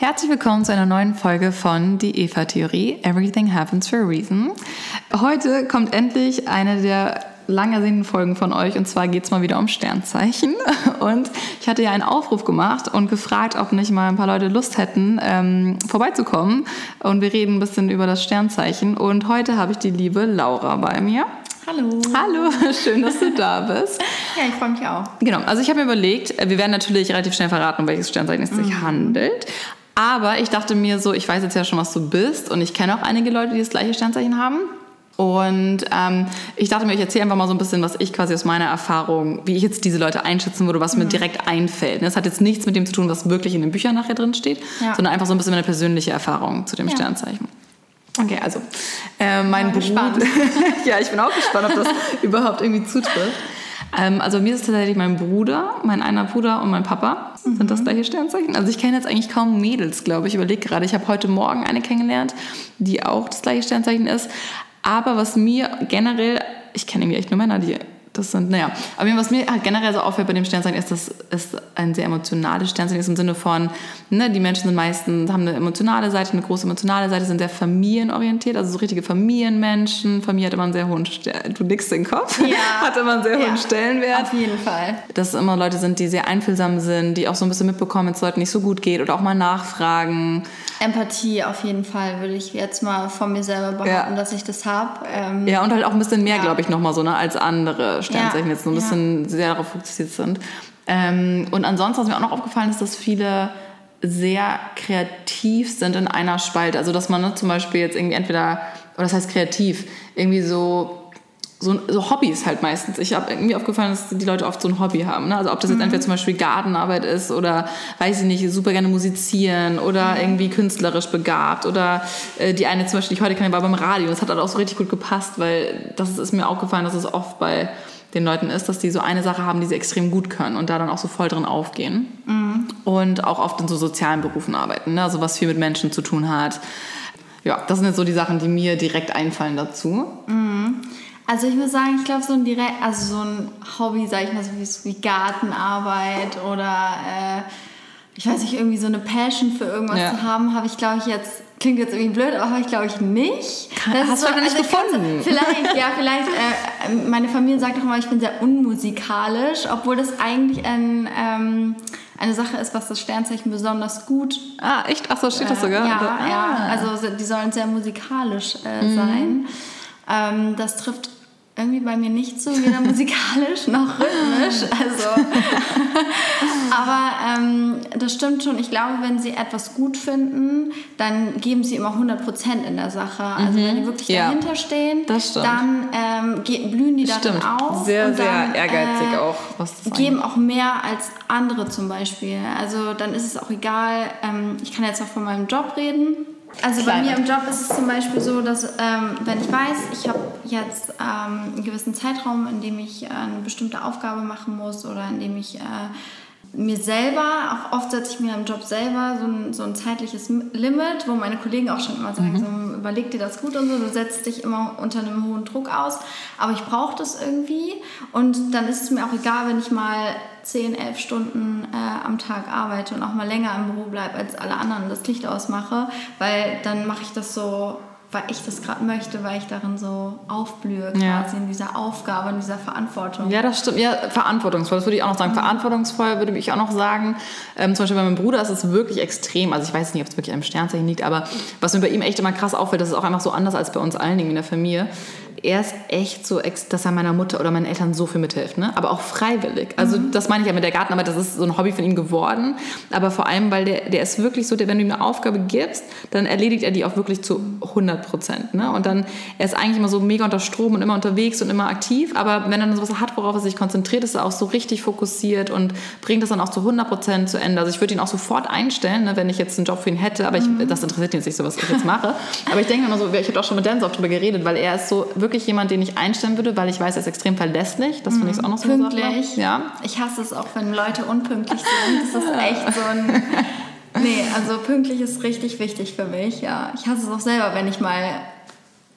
Herzlich willkommen zu einer neuen Folge von Die Eva-Theorie. Everything happens for a reason. Heute kommt endlich eine der lang ersehnten Folgen von euch und zwar geht es mal wieder um Sternzeichen. Und ich hatte ja einen Aufruf gemacht und gefragt, ob nicht mal ein paar Leute Lust hätten, ähm, vorbeizukommen. Und wir reden ein bisschen über das Sternzeichen. Und heute habe ich die liebe Laura bei mir. Hallo. Hallo, schön, dass du da bist. Ja, ich freue mich auch. Genau, also ich habe mir überlegt, wir werden natürlich relativ schnell verraten, um welches Sternzeichen es sich mhm. handelt. Aber ich dachte mir so, ich weiß jetzt ja schon, was du bist und ich kenne auch einige Leute, die das gleiche Sternzeichen haben. Und ähm, ich dachte mir, ich erzähle einfach mal so ein bisschen, was ich quasi aus meiner Erfahrung, wie ich jetzt diese Leute einschätzen würde, was mhm. mir direkt einfällt. Das hat jetzt nichts mit dem zu tun, was wirklich in den Büchern nachher drin steht, ja. sondern einfach so ein bisschen meine persönliche Erfahrung zu dem ja. Sternzeichen. Okay, also äh, mein Bruder. ja, ich bin auch gespannt, ob das überhaupt irgendwie zutrifft. Ähm, also mir ist tatsächlich mein Bruder, mein einer Bruder und mein Papa mhm. sind das gleiche Sternzeichen. Also ich kenne jetzt eigentlich kaum Mädels, glaube ich. Ich überlege gerade, ich habe heute Morgen eine kennengelernt, die auch das gleiche Sternzeichen ist. Aber was mir generell, ich kenne irgendwie echt nur Männer, die das sind, naja. Aber was mir halt generell so auffällt bei dem Sternzeichen ist, dass es ein sehr emotionales Sternzeichen ist im Sinne von, ne, die Menschen sind meistens, haben eine emotionale Seite, eine große emotionale Seite, sind sehr familienorientiert, also so richtige Familienmenschen. Familie hat immer einen sehr hohen, Stern, du nickst den Kopf, ja. hat immer einen sehr hohen ja. Stellenwert. Auf jeden Fall. Dass es immer Leute sind, die sehr einfühlsam sind, die auch so ein bisschen mitbekommen, wenn es Leuten nicht so gut geht oder auch mal nachfragen. Empathie auf jeden Fall, würde ich jetzt mal von mir selber behaupten, ja. dass ich das habe. Ähm, ja, und halt auch ein bisschen mehr, glaube ich, nochmal so, ne, als andere Sternzeichen ja, jetzt so ein bisschen sehr darauf fokussiert sind. Ähm, und ansonsten, was mir auch noch aufgefallen ist, dass viele sehr kreativ sind in einer Spalte. Also, dass man ne, zum Beispiel jetzt irgendwie entweder, oder das heißt kreativ, irgendwie so so, so Hobbys halt meistens. Ich habe irgendwie aufgefallen, dass die Leute oft so ein Hobby haben. Ne? Also ob das jetzt mhm. entweder zum Beispiel Gartenarbeit ist oder, weiß ich nicht, super gerne musizieren oder mhm. irgendwie künstlerisch begabt oder äh, die eine zum Beispiel, die ich heute kenne, war beim Radio. Das hat halt auch so richtig gut gepasst, weil das ist mir aufgefallen, dass es oft bei den Leuten ist, dass die so eine Sache haben, die sie extrem gut können und da dann auch so voll drin aufgehen. Mhm. Und auch oft in so sozialen Berufen arbeiten, ne? also was viel mit Menschen zu tun hat. Ja, das sind jetzt so die Sachen, die mir direkt einfallen dazu. Mhm. Also ich muss sagen, ich glaube so ein direkt, also so ein Hobby, sag ich mal, so wie, wie Gartenarbeit oder äh, ich weiß nicht, irgendwie so eine Passion für irgendwas ja. zu haben, habe ich glaube ich jetzt, klingt jetzt irgendwie blöd, aber habe ich glaube ich nicht. Das Hast du so, noch nicht also gefunden? Vielleicht, ja, vielleicht, äh, meine Familie sagt auch immer, ich bin sehr unmusikalisch, obwohl das eigentlich ein... Ähm, eine Sache ist, was das Sternzeichen besonders gut. Ah, echt? Ach so, steht das sogar? Äh, ja, ah. ja, also die sollen sehr musikalisch äh, mhm. sein. Ähm, das trifft irgendwie bei mir nicht so, weder musikalisch noch rhythmisch. Also, aber ähm, das stimmt schon. Ich glaube, wenn sie etwas gut finden, dann geben sie immer 100 Prozent in der Sache. Also mhm. wenn die wirklich ja. dahinter stehen, dann ähm, blühen die darin stimmt. auf. Sehr, und dann, sehr ehrgeizig äh, auch. Was das geben auch mehr als andere zum Beispiel. Also dann ist es auch egal. Ähm, ich kann jetzt auch von meinem Job reden also Kleiner. bei mir im Job ist es zum Beispiel so, dass ähm, wenn ich weiß, ich habe jetzt ähm, einen gewissen Zeitraum, in dem ich äh, eine bestimmte Aufgabe machen muss oder in dem ich äh, mir selber, auch oft setze ich mir im Job selber so ein, so ein zeitliches Limit, wo meine Kollegen auch schon immer sagen, mhm. so, überleg dir das gut und so, du setzt dich immer unter einem hohen Druck aus, aber ich brauche das irgendwie und dann ist es mir auch egal, wenn ich mal 10, 11 Stunden äh, am Tag arbeite und auch mal länger im Büro bleibe als alle anderen das Licht ausmache, weil dann mache ich das so weil ich das gerade möchte, weil ich darin so aufblühe, quasi ja. in dieser Aufgabe, in dieser Verantwortung. Ja, das stimmt. Ja, verantwortungsvoll, das würde ich auch noch sagen. Mhm. Verantwortungsvoll würde ich auch noch sagen. Ähm, zum Beispiel bei meinem Bruder ist es wirklich extrem. Also ich weiß nicht, ob es wirklich am Sternzeichen liegt, aber was mir bei ihm echt immer krass auffällt, das ist auch einfach so anders als bei uns allen in der Familie er ist echt so, dass er meiner Mutter oder meinen Eltern so viel mithilft, ne? aber auch freiwillig. Also mhm. das meine ich ja mit der Gartenarbeit, das ist so ein Hobby von ihm geworden, aber vor allem, weil der, der ist wirklich so, der, wenn du ihm eine Aufgabe gibst, dann erledigt er die auch wirklich zu 100 Prozent. Ne? Und dann, er ist eigentlich immer so mega unter Strom und immer unterwegs und immer aktiv, aber wenn er dann sowas hat, worauf er sich konzentriert, ist er auch so richtig fokussiert und bringt das dann auch zu 100 Prozent zu Ende. Also ich würde ihn auch sofort einstellen, ne, wenn ich jetzt einen Job für ihn hätte, aber ich, mhm. das interessiert ihn jetzt nicht so, was ich jetzt mache. Aber ich denke immer so, ich habe auch schon mit Dennis auch drüber geredet, weil er ist so wirklich wirklich jemand, den ich einstellen würde, weil ich weiß, er ist extrem verlässlich. Das finde ich auch noch so Pünktlich. Ja. Ich hasse es auch, wenn Leute unpünktlich sind. Das ist echt so ein... Nee, also pünktlich ist richtig wichtig für mich, ja. Ich hasse es auch selber, wenn ich mal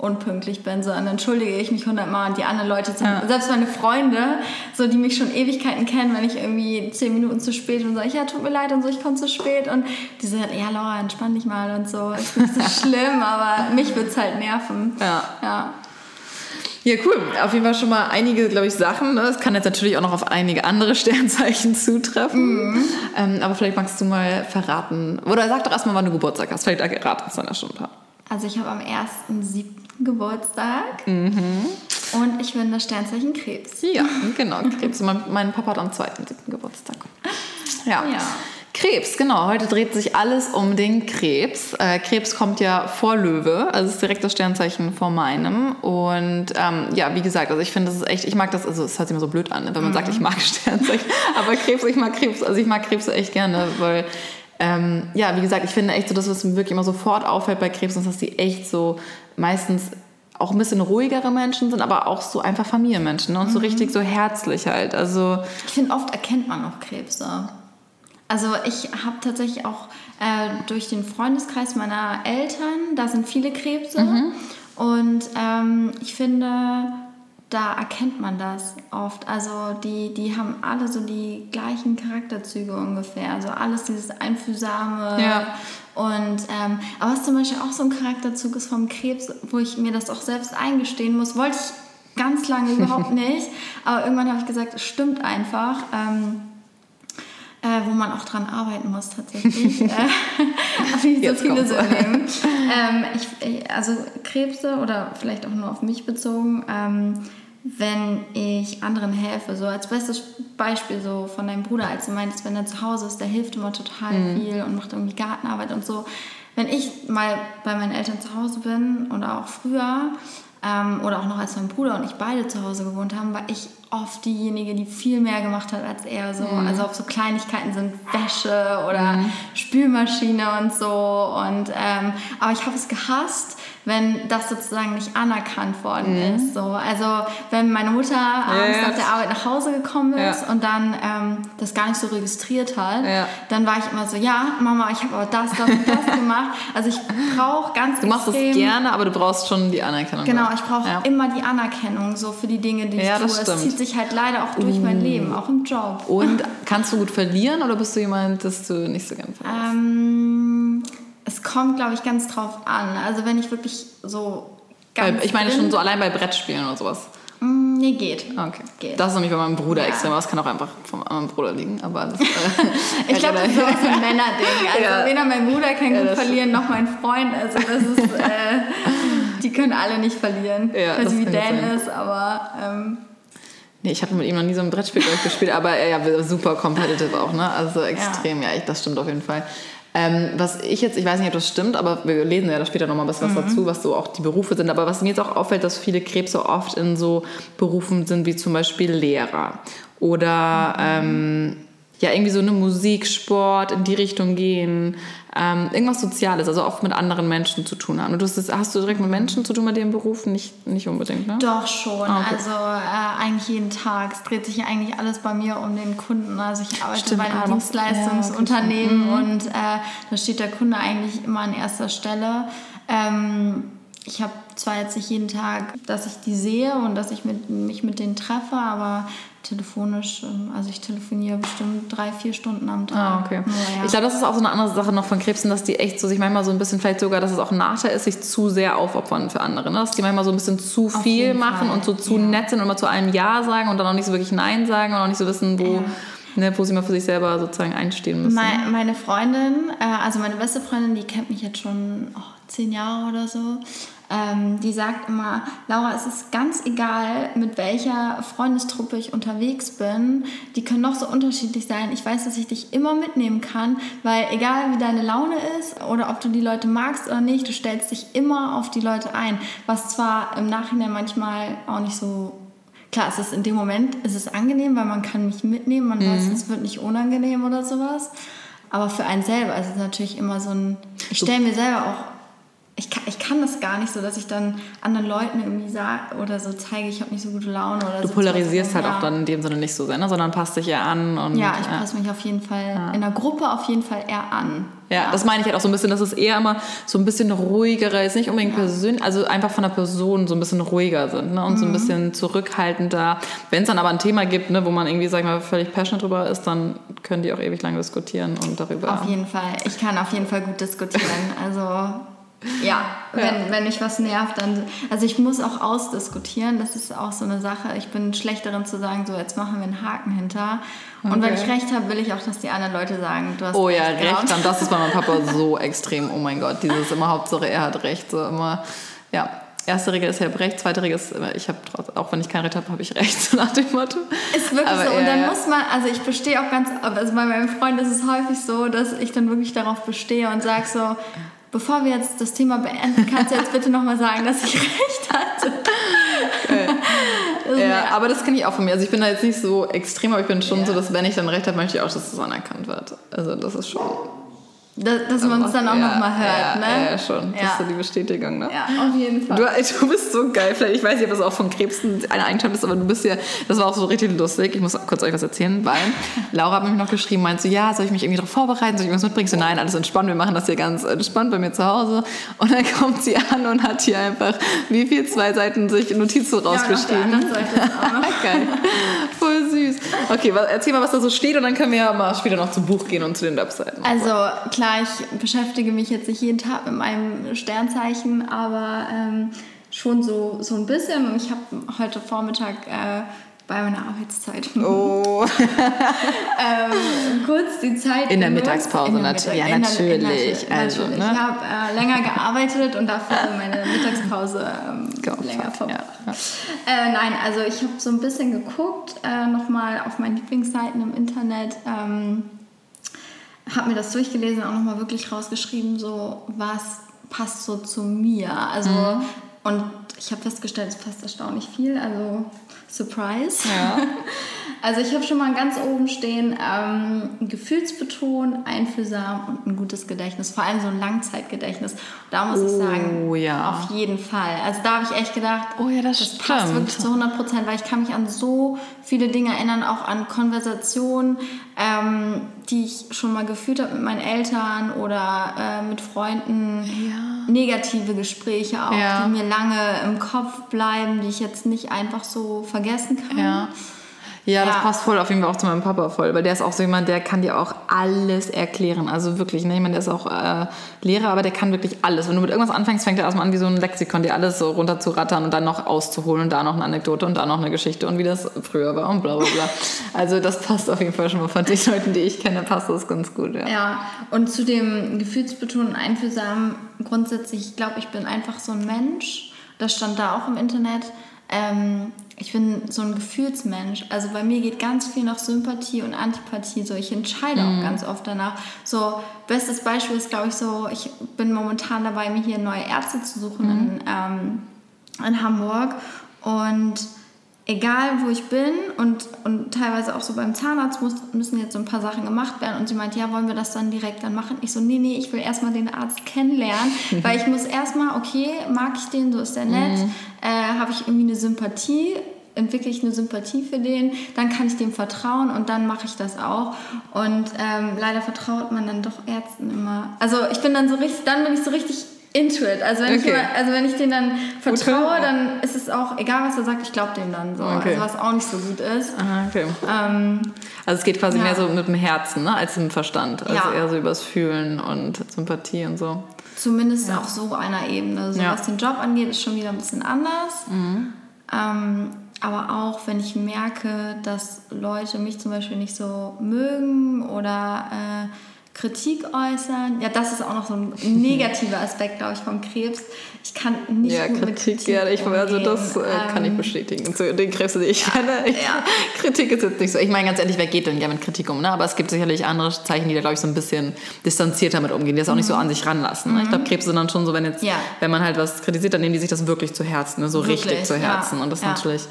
unpünktlich bin, so dann entschuldige ich mich hundertmal und die anderen Leute, sind, ja. selbst meine Freunde, so die mich schon Ewigkeiten kennen, wenn ich irgendwie zehn Minuten zu spät und sage, ja, tut mir leid und so, ich komme zu spät und die sagen, ja, Laura, entspann dich mal und so, ist nicht so schlimm, aber mich wird es halt nerven. Ja. ja. Ja, cool. Auf jeden Fall schon mal einige, glaube ich, Sachen. Es ne? kann jetzt natürlich auch noch auf einige andere Sternzeichen zutreffen. Mhm. Ähm, aber vielleicht magst du mal verraten. Oder sag doch erstmal, wann du Geburtstag hast. Vielleicht erraten es dann ja schon ein paar. Also ich habe am 1.7. Geburtstag. Mhm. Und ich bin das Sternzeichen Krebs. Ja, genau, Krebs. mein, mein Papa hat am 2.7. Geburtstag. Ja. ja. Krebs, genau. Heute dreht sich alles um den Krebs. Äh, Krebs kommt ja vor Löwe, also ist direkt das Sternzeichen vor meinem. Und ähm, ja, wie gesagt, also ich finde, das ist echt, ich mag das, also es hört sich immer so blöd an, wenn man mhm. sagt, ich mag Sternzeichen. Aber Krebs, ich mag Krebs, also ich mag Krebs echt gerne, weil ähm, ja, wie gesagt, ich finde echt so, das, was mir wirklich immer sofort auffällt bei Krebs, ist, dass die echt so meistens auch ein bisschen ruhigere Menschen sind, aber auch so einfach Familienmenschen ne? und mhm. so richtig so herzlich halt. Also ich finde, oft erkennt man auch Krebse. Also ich habe tatsächlich auch äh, durch den Freundeskreis meiner Eltern, da sind viele Krebse. Mhm. Und ähm, ich finde, da erkennt man das oft. Also die, die haben alle so die gleichen Charakterzüge ungefähr. Also alles dieses Einfühlsame. Ja. Und ähm, aber was zum Beispiel auch so ein Charakterzug ist vom Krebs, wo ich mir das auch selbst eingestehen muss, wollte ich ganz lange überhaupt nicht. Aber irgendwann habe ich gesagt, es stimmt einfach. Ähm, äh, wo man auch dran arbeiten muss tatsächlich. äh, wie so viele so nehmen. Ähm, ich, also Krebse oder vielleicht auch nur auf mich bezogen, ähm, wenn ich anderen helfe. So als bestes Beispiel so von deinem Bruder, als du meintest, wenn er zu Hause ist, der hilft immer total mhm. viel und macht irgendwie Gartenarbeit und so. Wenn ich mal bei meinen Eltern zu Hause bin oder auch früher ähm, oder auch noch als mein Bruder und ich beide zu Hause gewohnt haben, war ich oft diejenige, die viel mehr gemacht hat als er. So. Mhm. Also ob so Kleinigkeiten sind, Wäsche oder mhm. Spülmaschine und so. Und, ähm, aber ich habe es gehasst, wenn das sozusagen nicht anerkannt worden mhm. ist. So. Also wenn meine Mutter abends ja, nach der Arbeit nach Hause gekommen ist ja. und dann ähm, das gar nicht so registriert hat, ja. dann war ich immer so, ja, Mama, ich habe aber das, das und das gemacht. Also ich brauche ganz Du machst es gerne, aber du brauchst schon die Anerkennung. Genau, ich brauche immer die Anerkennung so für die Dinge, die ich tue. Es zieht sich halt leider auch durch uh. mein Leben, auch im Job. Und kannst du gut verlieren oder bist du jemand, dass du nicht so gerne verlierst? Ähm, es kommt, glaube ich, ganz drauf an. Also wenn ich wirklich so ganz Ich meine schon so allein bei Brettspielen oder sowas. Mm, nee, geht. Okay. Geht. Das ist nämlich bei meinem Bruder ja. extrem. Das kann auch einfach von meinem Bruder liegen. Aber das, äh, ich glaube, das ist so ein Männerding. Also ja. weder mein Bruder kann ja, gut verlieren, noch mein Freund. Also das ist, äh, die können alle nicht verlieren. Ja, also wie Dan ist, aber... Ähm, Nee, ich habe mit ihm noch nie so ein Brettspiel gespielt, aber er ja super competitive auch, ne? Also extrem, ja, ja das stimmt auf jeden Fall. Ähm, was ich jetzt, ich weiß nicht, ob das stimmt, aber wir lesen ja da später nochmal ein bisschen was mhm. dazu, was so auch die Berufe sind. Aber was mir jetzt auch auffällt, dass viele Krebse oft in so Berufen sind wie zum Beispiel Lehrer oder mhm. ähm, ja irgendwie so eine Musik, Sport in die Richtung gehen, ähm, irgendwas Soziales, also oft mit anderen Menschen zu tun haben. Und du hast, hast du direkt mit Menschen zu tun bei dem Beruf? Nicht, nicht unbedingt, ne? Doch schon, ah, okay. also äh, eigentlich jeden Tag. Es dreht sich ja eigentlich alles bei mir um den Kunden. Also ich arbeite Stimmt, bei einem Dienstleistungsunternehmen ja, und äh, da steht der Kunde eigentlich immer an erster Stelle. Ähm, ich habe zwar jetzt nicht jeden Tag, dass ich die sehe und dass ich mit, mich mit denen treffe, aber telefonisch, ähm, also ich telefoniere bestimmt drei, vier Stunden am Tag. Ah, okay. Ja. Ich glaube, das ist auch so eine andere Sache noch von Krebsen, dass die echt so sich manchmal so ein bisschen, vielleicht sogar, dass es auch ein Nachteil ist, sich zu sehr aufopfern für andere. Ne? Dass die manchmal so ein bisschen zu Auf viel machen Fall. und so zu ja. nett sind und immer zu einem Ja sagen und dann auch nicht so wirklich Nein sagen und auch nicht so wissen, wo. Ja. Ne, wo sie mal für sich selber sozusagen einstehen müssen. Meine, Freundin, äh, also meine beste Freundin, die kennt mich jetzt schon oh, zehn Jahre oder so. Ähm, die sagt immer, Laura, es ist ganz egal, mit welcher Freundestruppe ich unterwegs bin. Die können noch so unterschiedlich sein. Ich weiß, dass ich dich immer mitnehmen kann, weil egal wie deine Laune ist oder ob du die Leute magst oder nicht, du stellst dich immer auf die Leute ein. Was zwar im Nachhinein manchmal auch nicht so klar, es ist in dem Moment ist es angenehm, weil man kann mich mitnehmen, man mhm. weiß, es wird nicht unangenehm oder sowas. Aber für einen selber ist es natürlich immer so ein. Ich stelle mir selber auch ich kann, ich kann das gar nicht so, dass ich dann anderen Leuten irgendwie sage oder so zeige, ich habe nicht so gute Laune oder Du so. polarisierst halt ja. auch dann in dem Sinne nicht so sehr, ne? sondern passt dich eher an. Und, Ja, ich passe mich auf jeden Fall in der Gruppe auf jeden Fall eher an. Ja, das meine ich halt auch so ein bisschen, dass es eher immer so ein bisschen ruhiger ist, nicht unbedingt persönlich, also einfach von der Person so ein bisschen ruhiger sind ne? und so ein bisschen zurückhaltender. Wenn es dann aber ein Thema gibt, ne, wo man irgendwie, sag ich mal, völlig passionate drüber ist, dann können die auch ewig lang diskutieren und darüber. Auf jeden Fall. Ich kann auf jeden Fall gut diskutieren. Also ja, wenn, wenn mich was nervt, dann. Also ich muss auch ausdiskutieren. Das ist auch so eine Sache. Ich bin schlecht darin zu sagen, so jetzt machen wir einen Haken hinter. Und wenn ich recht habe, will ich auch, dass die anderen Leute sagen, du hast Oh ja, genau. recht. Und das ist bei meinem Papa so extrem. Oh mein Gott, dieses immer Hauptsache er hat recht. So immer, ja. Erste Regel ist, hat recht. Zweite Regel ist, immer, ich habe auch wenn ich kein Recht habe, habe ich recht. So nach dem Motto. Ist wirklich Aber so. Und ja, dann ja. muss man, also ich bestehe auch ganz, also bei meinem Freund ist es häufig so, dass ich dann wirklich darauf bestehe und sage so, bevor wir jetzt das Thema beenden, kannst du jetzt bitte nochmal sagen, dass ich recht hatte. Ist Ja, aber das kenne ich auch von mir. Also ich bin da jetzt nicht so extrem, aber ich bin schon so, dass wenn ich dann recht habe, möchte ich auch, dass das anerkannt wird. Also das ist schon. Dass, dass man es dann auch ja, nochmal hört, ja, ne? Ja, schon. Das Ja. ist so die Bestätigung, ne? Ja, auf jeden Fall. Du, du bist so geil. Vielleicht, ich weiß nicht, ob das auch von Krebs eine Eigenschaft ist, aber du bist ja, das war auch so richtig lustig. Ich muss kurz euch was erzählen, weil Laura hat mich noch geschrieben, meint so, ja, soll ich mich irgendwie darauf vorbereiten, soll ich irgendwas mitbringen? So, nein, alles entspannt, wir machen das hier ganz entspannt bei mir zu Hause. Und dann kommt sie an und hat hier einfach, wie viel, zwei Seiten sich Notizen Ja, rausgeschrieben. ist auch noch. Geil. Voll süß. Okay, erzähl mal, was da so steht und dann können wir ja mal später noch zum Buch gehen und zu den Webseiten. Also klar, ich beschäftige mich jetzt nicht jeden Tag mit meinem Sternzeichen, aber ähm, schon so, so ein bisschen. Und ich habe heute Vormittag äh, bei meiner Arbeitszeit Oh, ähm, kurz die Zeit In der. Mittagspause In der nat- Mittag- ja, in der- natürlich, in also, natürlich. ne? Ich habe äh, länger gearbeitet und dafür meine Mittagspause ähm, länger verbracht. ja, Äh, nein, also ich habe so ein bisschen geguckt, äh, nochmal auf meinen Lieblingsseiten im Internet. Ähm, habe mir das durchgelesen, auch nochmal wirklich rausgeschrieben, so was passt so zu mir. Also, Mhm. und ich habe festgestellt, es passt erstaunlich viel. Also, Surprise. Ja. Also, ich habe schon mal ganz oben stehen, ähm, gefühlsbetont, einfühlsam und ein gutes Gedächtnis. Vor allem so ein Langzeitgedächtnis. Da muss ich sagen, Oh, ja. auf jeden Fall. Also, da habe ich echt gedacht, Oh ja, das das passt wirklich zu 100 Prozent, weil ich kann mich an so viele Dinge erinnern, auch an Konversationen, ähm, die ich schon mal geführt habe mit meinen Eltern oder äh, mit Freunden. Negative Gespräche auch, Ja. die mir lange im Kopf bleiben, die ich jetzt nicht einfach so vergessen kann. Ja. Ja, das Ja. passt voll auf jeden Fall auch zu meinem Papa voll, weil der ist auch so jemand, der kann dir auch alles erklären. Also wirklich, ne? jemand, der ist auch äh, Lehrer, aber der kann wirklich alles. Wenn du mit irgendwas anfängst, fängt er erstmal an, wie so ein Lexikon, dir alles so runter zu rattern und dann noch auszuholen und da noch eine Anekdote und da noch eine Geschichte und wie das früher war und bla bla bla. Also das passt auf jeden Fall schon mal von den Leuten, die ich kenne, passt das ganz gut, ja. Ja, und zu dem gefühlsbetonten Einfühlsamen grundsätzlich, ich glaube, ich bin einfach so ein Mensch. Das stand da auch im Internet. Ähm, ich bin so ein Gefühlsmensch. Also bei mir geht ganz viel nach Sympathie und Antipathie. So, ich entscheide auch ganz oft danach. So, bestes Beispiel ist, glaube ich, so, ich bin momentan dabei, mir hier neue Ärzte zu suchen in, ähm, in Hamburg. Und egal wo ich bin und, und teilweise auch so beim Zahnarzt muss, müssen jetzt so ein paar Sachen gemacht werden und sie meint, ja, wollen wir das dann direkt dann machen? Ich so, nee, nee, ich will erstmal den Arzt kennenlernen, weil ich muss erstmal, okay, mag ich den, so ist der nett, äh, habe ich irgendwie eine Sympathie, entwickle ich eine Sympathie für den, dann kann ich dem vertrauen und dann mache ich das auch. Und ähm, leider vertraut man dann doch Ärzten immer. Also ich bin dann so richtig, dann bin ich so richtig into it. Also wenn, Okay. ich, mal- also wenn ich denen dann vertraue, ja. dann ist es auch, egal was er sagt, ich glaube dem dann so. Okay. Also was auch nicht so gut ist. Ah, okay. Ähm, Also es geht quasi Ja. mehr so mit dem Herzen, ne, als mit dem Verstand. Also Ja. eher so übers Fühlen und Sympathie und so. zumindest auf so einer Ebene. So Ja. Mhm. was den Job angeht, ist schon wieder ein bisschen anders. Ähm, aber auch wenn ich merke, dass Leute mich zum Beispiel nicht so mögen oder äh, Kritik äußern. Ja, das ist auch noch so ein negativer Aspekt, glaube ich, vom Krebs. Ich kann nicht Ja, gut mit Kritik, Kritik ja, ich, also das äh, kann ich Ähm, bestätigen. Zu den Krebs, die ich kenne. Ich, ja. Kritik ist jetzt nicht so. Ich meine, ganz ehrlich, wer geht denn gerne mit Kritik um? Ne? Aber es gibt sicherlich andere Zeichen, die da, glaube ich, so ein bisschen distanzierter mit umgehen, die das auch nicht so an sich ranlassen. Ne? Ich glaube, Krebs sind dann schon so, wenn jetzt, Mhm. Ja. wenn man halt was kritisiert, dann nehmen die sich das wirklich zu Herzen, ne? so Wirklich, richtig zu ja. Herzen. Und das ist Ja. natürlich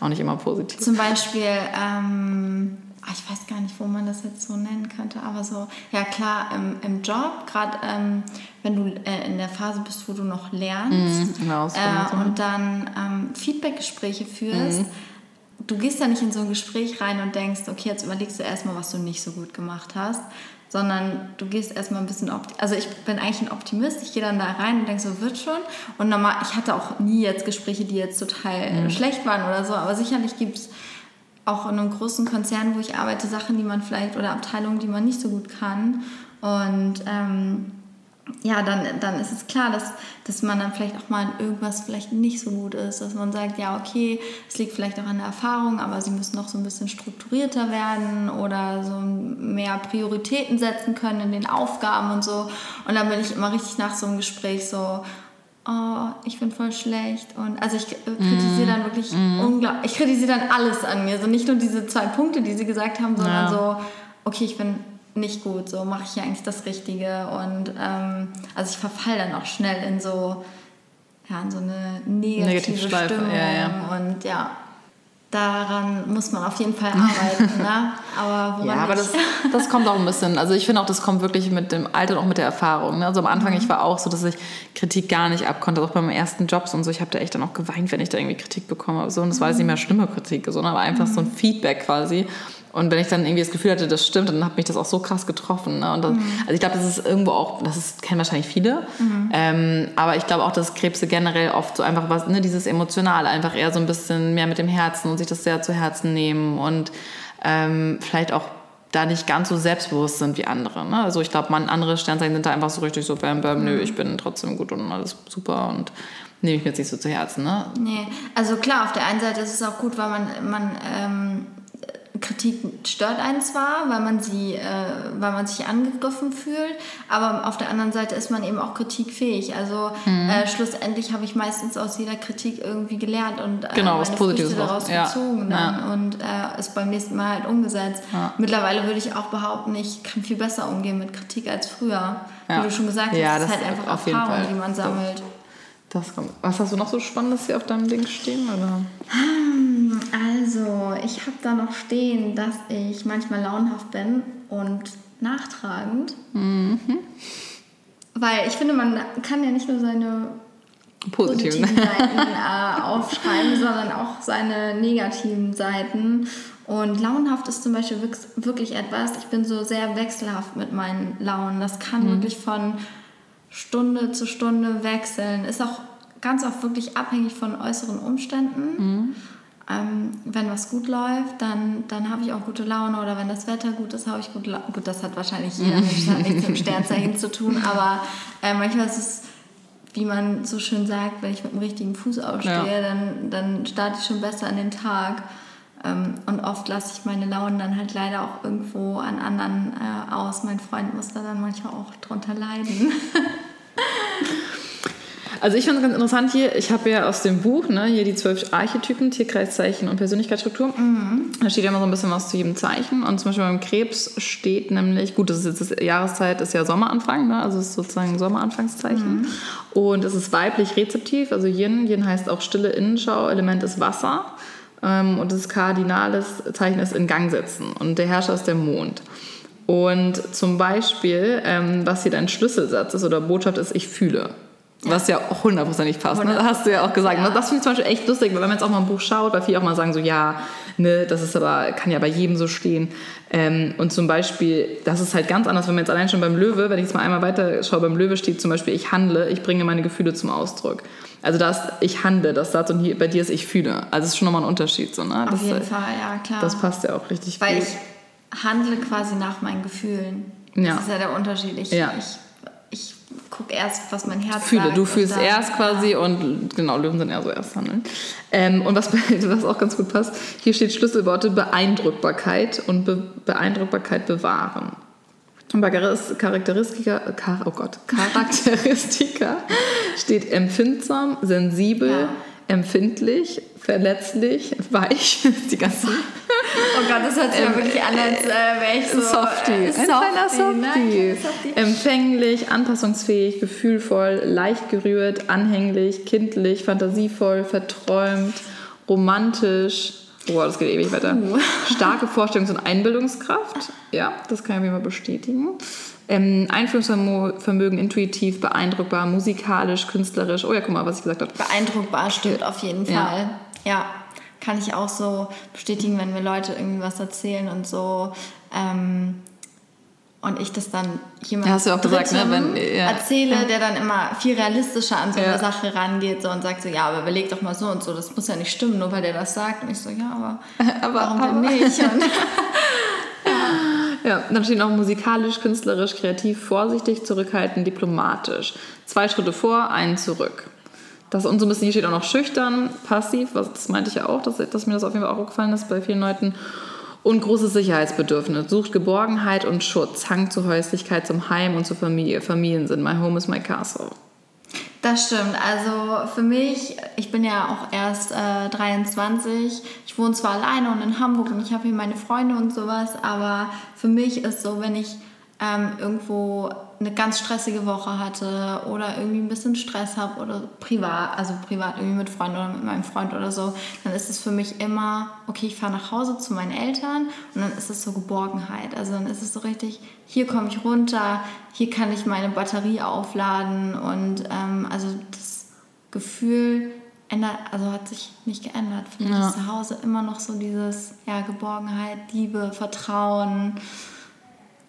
auch nicht immer positiv. Zum Beispiel, ähm, ich weiß gar nicht, wo man das jetzt so nennen könnte, aber so, ja klar, im, im Job, gerade ähm, wenn du äh, in der Phase bist, wo du noch lernst mm, genau, äh, und dann ähm, Feedbackgespräche führst, mm. du gehst da nicht in so ein Gespräch rein und denkst, okay, jetzt überlegst du erstmal, was du nicht so gut gemacht hast, sondern du gehst erstmal ein bisschen optimistisch. Also ich bin eigentlich ein Optimist, ich gehe dann da rein und denke so, wird schon. Und normal, ich hatte auch nie jetzt Gespräche, die jetzt total mhm. schlecht waren oder so, aber sicherlich gibt es auch in einem großen Konzern, wo ich arbeite, Sachen, die man vielleicht oder Abteilungen, die man nicht so gut kann. Und ähm, ja, dann, dann ist es klar, dass, dass man dann vielleicht auch mal in irgendwas vielleicht nicht so gut ist, dass man sagt, ja, okay, es liegt vielleicht auch an der Erfahrung, aber sie müssen noch so ein bisschen strukturierter werden oder so mehr Prioritäten setzen können in den Aufgaben und so. Und dann bin ich immer richtig nach so einem Gespräch so, oh, ich bin voll schlecht. Und also ich kritisiere mm. dann wirklich mm. unglaublich, ich kritisiere dann alles an mir. So nicht nur diese zwei Punkte, die sie gesagt haben, sondern ja. so, okay, ich bin nicht gut, so mache ich ja eigentlich das Richtige. Und ähm, also ich verfall dann auch schnell in so, ja, in so eine negative, negative Stimmung. Ja, ja. Und ja, daran muss man auf jeden Fall arbeiten. ne? Aber ja, aber das, das kommt auch ein bisschen. Also ich finde auch, das kommt wirklich mit dem Alter und auch mit der Erfahrung. Ne? Also am Anfang, mhm. ich war auch so, dass ich Kritik gar nicht abkonnte, auch bei meinen ersten Jobs und so. Ich habe da echt dann auch geweint, wenn ich da irgendwie Kritik bekomme. So. Und das war jetzt nicht mehr schlimme Kritik, sondern aber einfach mhm. so ein Feedback quasi. Und wenn ich dann irgendwie das Gefühl hatte, das stimmt, dann hat mich das auch so krass getroffen. Ne? Und dann, mhm. Also ich glaube, das ist irgendwo auch, das ist, kennen wahrscheinlich viele, mhm. ähm, aber ich glaube auch, dass Krebse generell oft so einfach was, ne, dieses Emotionale, einfach eher so ein bisschen mehr mit dem Herzen und sich das sehr zu Herzen nehmen und ähm, vielleicht auch da nicht ganz so selbstbewusst sind wie andere. Ne? Also ich glaube, andere Sternzeichen sind da einfach so richtig so, bam, bam, mhm. nö, ich bin trotzdem gut und alles super und nehme ich mir jetzt nicht so zu Herzen. Ne? Nee, also klar, auf der einen Seite ist es auch gut, weil man, man ähm Kritik stört einen zwar, weil man, sie, äh, weil man sich angegriffen fühlt, aber auf der anderen Seite ist man eben auch kritikfähig. Also mhm. äh, schlussendlich habe ich meistens aus jeder Kritik irgendwie gelernt und äh, genau, meine Früchte daraus ja. gezogen ja. und äh, ist beim nächsten Mal halt umgesetzt. Ja. Mittlerweile würde ich auch behaupten, ich kann viel besser umgehen mit Kritik als früher. Wie du schon gesagt hast, ja, ist halt einfach Erfahrung, die man sammelt. Das kommt. Was hast du noch so Spannendes hier auf deinem Ding stehen? Oder? Hm, also, ich habe da noch stehen, dass ich manchmal launhaft bin und nachtragend. Mhm. Weil ich finde, man kann ja nicht nur seine positiven, positiven Seiten äh, aufschreiben, sondern auch seine negativen Seiten. Und launhaft ist zum Beispiel wirklich etwas, ich bin so sehr wechselhaft mit meinen Launen. Das kann mhm. wirklich von Stunde zu Stunde wechseln. Ist auch ganz oft wirklich abhängig von äußeren Umständen. Mhm. Ähm, wenn was gut läuft, dann, dann habe ich auch gute Laune oder wenn das Wetter gut ist, habe ich gute Laune. Gut, das hat wahrscheinlich jeder Mensch nichts mit Sternzeichen zu tun, aber äh, manchmal ist es, wie man so schön sagt, wenn ich mit dem richtigen Fuß aufstehe, ja. dann, dann starte ich schon besser an den Tag. Ähm, und oft lasse ich meine Launen dann halt leider auch irgendwo an anderen äh, aus. Mein Freund muss da dann manchmal auch drunter leiden. Also ich finde es ganz interessant hier, ich habe ja aus dem Buch, ne, hier die zwölf Archetypen, Tierkreiszeichen und Persönlichkeitsstruktur. Mhm. Da steht ja immer so ein bisschen was zu jedem Zeichen. Und zum Beispiel beim Krebs steht nämlich, gut, das ist jetzt Jahreszeit, ist ja Sommeranfang, ne? also es ist sozusagen Sommeranfangszeichen. Mhm. Und es ist weiblich rezeptiv, also Yin. Yin heißt auch stille Innenschau, Element ist Wasser. Ähm, und das kardinales Zeichen ist in Gang setzen. Und der Herrscher ist der Mond. Und zum Beispiel, ähm, was hier dein Schlüsselsatz ist oder Botschaft ist, ich fühle. Ja. Was ja auch hundertprozentig passt. Ne? Das hast du ja auch gesagt. Ja. Das finde ich zum Beispiel echt lustig, weil wenn man jetzt auch mal ein Buch schaut, weil viele auch mal sagen so, ja, ne, das ist aber, kann ja bei jedem so stehen. Ähm, und zum Beispiel, das ist halt ganz anders, wenn man jetzt allein schon beim Löwe, wenn ich jetzt mal einmal weiter schaue, beim Löwe steht zum Beispiel, ich handle, ich bringe meine Gefühle zum Ausdruck. Also das, ich handle, das Satz und hier, bei dir ist ich fühle. Also es ist schon nochmal ein Unterschied. So, ne? Auf das, jeden Fall, ja klar. Das passt ja auch richtig Weil gut. Weil ich handle quasi nach meinen Gefühlen. Das ja. ist ja der Unterschied. Ich, ja. ich gucke erst, was mein Herz Fühle. Du fühlst dann, erst quasi ja. und genau, Löwen sind eher so erst handeln. Ähm, und was, was auch ganz gut passt, hier steht Schlüsselworte Beeindruckbarkeit und Be Beeindruckbarkeit bewahren. Und bei Charakteristika, oh Gott, Charakteristika steht empfindsam, sensibel, ja. empfindlich, verletzlich, weich, die ganzen Oh Gott, das hört sich ja ähm, wirklich an, als äh, wäre ich so... Softie. Äh, Softie, ein Softie. Ne? Empfänglich, anpassungsfähig, gefühlvoll, leicht gerührt, anhänglich, kindlich, fantasievoll, verträumt, romantisch. Boah, das geht ewig weiter. Starke Vorstellungs- und Einbildungskraft. Ja, das kann ich mir mal bestätigen. Ähm, Einfühlungsvermögen, intuitiv, beeindruckbar, musikalisch, künstlerisch. Oh ja, guck mal, was ich gesagt habe. Beeindruckbar stimmt auf jeden Fall. Ja. ja, kann ich auch so bestätigen, wenn mir Leute irgendwie was erzählen und so. Ähm, und ich das dann jemandem ja, gesagt, ne? Wenn, ja. erzähle, der dann immer viel realistischer an so eine ja. Sache rangeht so, und sagt so, ja, aber überleg doch mal so und so, das muss ja nicht stimmen, nur weil der das sagt. Und ich so, ja, aber, aber warum aber. denn nicht? Und ja, dann steht noch musikalisch, künstlerisch, kreativ, vorsichtig, zurückhaltend, diplomatisch. Zwei Schritte vor, einen zurück. Das und so ein bisschen hier steht auch noch schüchtern, passiv, was, das meinte ich ja auch, dass, dass mir das auf jeden Fall auch gefallen ist bei vielen Leuten. Und großes Sicherheitsbedürfnis, sucht Geborgenheit und Schutz, Hang zur Häuslichkeit, zum Heim und zur Familie. Familiensinn, my home is my castle. Das stimmt. Also für mich, ich bin ja auch erst äh, 23. Ich wohne zwar alleine und in Hamburg und ich habe hier meine Freunde und sowas, aber für mich ist so, wenn ich ähm, irgendwo eine ganz stressige Woche hatte oder irgendwie ein bisschen Stress habe oder privat, also privat irgendwie mit Freunden oder mit meinem Freund oder so, dann ist es für mich immer, okay, ich fahre nach Hause zu meinen Eltern und dann ist es so Geborgenheit. Also dann ist es so richtig, hier komme ich runter, hier kann ich meine Batterie aufladen und ähm, also das Gefühl ändert, also hat sich nicht geändert. Für mich ja. ist zu Hause immer noch so dieses, ja, Geborgenheit, Liebe, Vertrauen.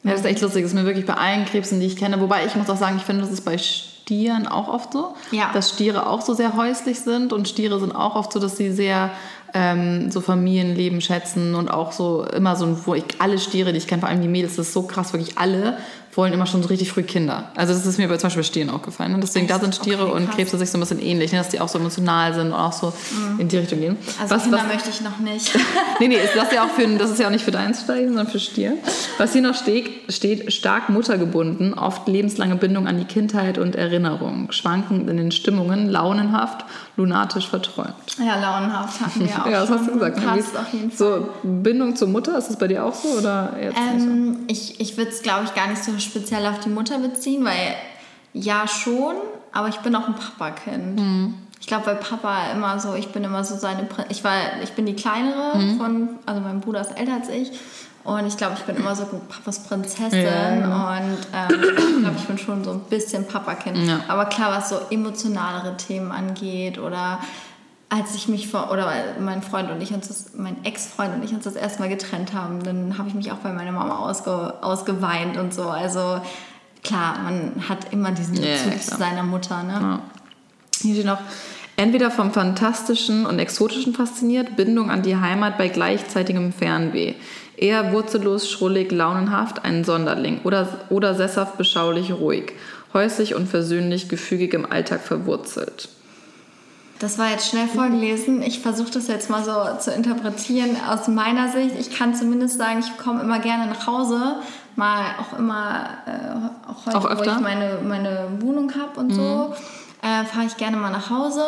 Ja, das ist echt lustig. Das ist mir wirklich bei allen Krebsen, die ich kenne. Wobei ich muss auch sagen, ich finde, das ist bei Stieren auch oft so. Ja. Dass Stiere auch so sehr häuslich sind und Stiere sind auch oft so, dass sie sehr ähm, so Familienleben schätzen und auch so immer so, wo ich alle Stiere, die ich kenne, vor allem die Mädels, das ist so krass, wirklich alle wollen immer schon so richtig früh Kinder. Also das ist mir bei, zum Beispiel bei Stieren auch gefallen. Und deswegen, da sind Stiere okay, und Krebse sich so ein bisschen ähnlich, ne? dass die auch so emotional sind und auch so mhm. in die Richtung gehen. Also was, Kinder was, möchte ich noch nicht. nee, nee, das ist, ja auch für, das ist ja auch nicht für deins Steigen, sondern für Stier. Was hier noch steht, steht, stark muttergebunden, oft lebenslange Bindung an die Kindheit und Erinnerung, schwankend in den Stimmungen, launenhaft, lunatisch verträumt. Ja, launenhaft hatten wir auch Ja, das hast du gesagt. Ne? Passt auf jeden Fall. So, Bindung zur Mutter, ist das bei dir auch so? Oder ähm, so? Ich, ich würde es, glaube ich, gar nicht so speziell auf die Mutter beziehen, weil ja schon, aber ich bin auch ein Papakind. Mhm. Ich glaube, weil Papa immer so, ich bin immer so seine, ich war, ich bin die kleinere mhm. von, also mein Bruder ist älter als ich und ich glaube, ich bin immer so Papas Prinzessin ja, ja. und ähm, ich glaube, ich bin schon so ein bisschen Papakind. Ja. Aber klar, was so emotionalere Themen angeht oder als ich mich vor, oder mein Freund und ich uns das, mein Ex-Freund und ich uns das erste Mal getrennt haben, dann habe ich mich auch bei meiner Mama ausge, ausgeweint und so. Also klar, man hat immer diesen Bezug ja, zu seiner Mutter. Ne? Ja. Hier steht noch, entweder vom Fantastischen und Exotischen fasziniert, Bindung an die Heimat bei gleichzeitigem Fernweh. Eher wurzellos, schrullig, launenhaft, ein Sonderling. Oder, oder sesshaft, beschaulich, ruhig. Häuslich und versöhnlich, gefügig im Alltag verwurzelt. Das war jetzt schnell vorgelesen. Ich versuche das jetzt mal so zu interpretieren aus meiner Sicht. Ich kann zumindest sagen, ich komme immer gerne nach Hause. Mal auch immer, äh, auch heute, auch wo ich meine, meine Wohnung habe und mhm. so, äh, fahre ich gerne mal nach Hause.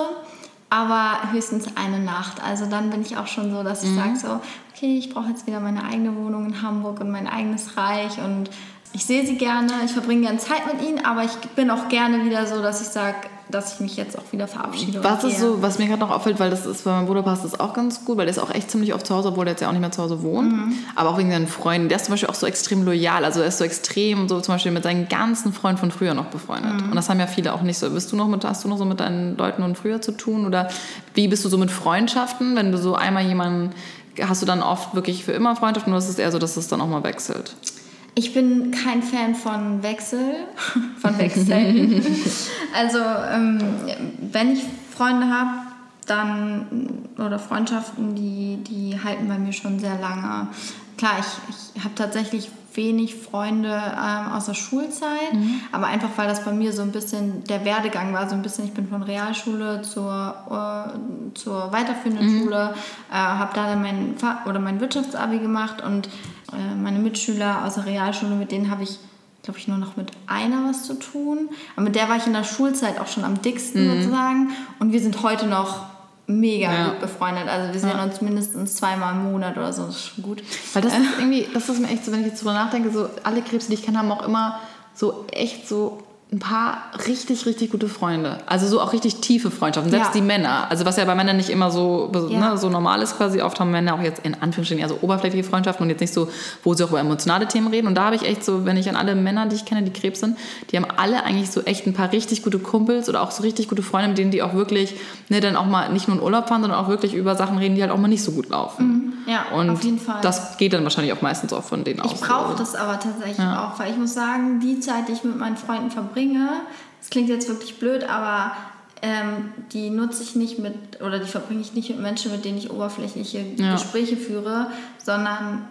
Aber höchstens eine Nacht. Also dann bin ich auch schon so, dass ich mhm. sage so, okay, ich brauche jetzt wieder meine eigene Wohnung in Hamburg und mein eigenes Reich und ich sehe sie gerne, ich verbringe gerne Zeit mit ihnen, aber ich bin auch gerne wieder so, dass ich sage, dass ich mich jetzt auch wieder verabschiede. Was ist so, was mir gerade noch auffällt, weil das ist, bei meinem Bruder passt das auch ganz gut, weil der ist auch echt ziemlich oft zu Hause, obwohl der jetzt ja auch nicht mehr zu Hause wohnt. Mhm. Aber auch wegen seinen Freunden. Der ist zum Beispiel auch so extrem loyal. Also er ist so extrem, so zum Beispiel mit seinen ganzen Freunden von früher noch befreundet. Mhm. Und das haben ja viele auch nicht so. Bist du noch mit, hast du noch so mit deinen Leuten von früher zu tun? Oder wie bist du so mit Freundschaften, wenn du so einmal jemanden, hast du dann oft wirklich für immer Freundschaften oder ist es eher so, dass es dann auch mal wechselt? Ich bin kein Fan von Wechsel, von Wechseln. also ähm, wenn ich Freunde habe, dann oder Freundschaften, die, die halten bei mir schon sehr lange. Klar, ich, ich habe tatsächlich wenig Freunde ähm, aus der Schulzeit, mhm. aber einfach weil das bei mir so ein bisschen der Werdegang war, so ein bisschen, ich bin von Realschule zur, uh, zur weiterführenden mhm. Schule, äh, habe da dann mein, oder mein Wirtschaftsabi gemacht und äh, meine Mitschüler aus der Realschule, mit denen habe ich, glaube ich, nur noch mit einer was zu tun. Aber mit der war ich in der Schulzeit auch schon am dicksten mhm. sozusagen. Und wir sind heute noch mega ja. gut befreundet. Also wir sehen ja. uns mindestens zweimal im Monat oder so. Das ist schon gut. Weil das ist irgendwie, das ist mir echt so, wenn ich jetzt drüber nachdenke, so alle Krebse, die ich kenne, haben auch immer so echt so ein paar richtig, richtig gute Freunde. Also so auch richtig tiefe Freundschaften. Selbst ja. die Männer. Also was ja bei Männern nicht immer so, ja. ne, so normal ist quasi. Oft haben Männer auch jetzt in Anführungsstrichen eher so oberflächliche Freundschaften und jetzt nicht so, wo sie auch über emotionale Themen reden. Und da habe ich echt so, wenn ich an alle Männer, die ich kenne, die Krebs sind, die haben alle eigentlich so echt ein paar richtig gute Kumpels oder auch so richtig gute Freunde, mit denen die auch wirklich ne, dann auch mal nicht nur in Urlaub fahren, sondern auch wirklich über Sachen reden, die halt auch mal nicht so gut laufen. Mhm. Ja, und auf jeden Fall. Das geht dann wahrscheinlich auch meistens auch von denen aus. Ich brauche das aber tatsächlich ja. auch, weil ich muss sagen, die Zeit, die ich mit meinen Freunden verbringe, das klingt jetzt wirklich blöd, aber ähm, die nutze ich nicht mit, oder die verbringe ich nicht mit Menschen, mit denen ich oberflächliche ja. Gespräche führe, sondern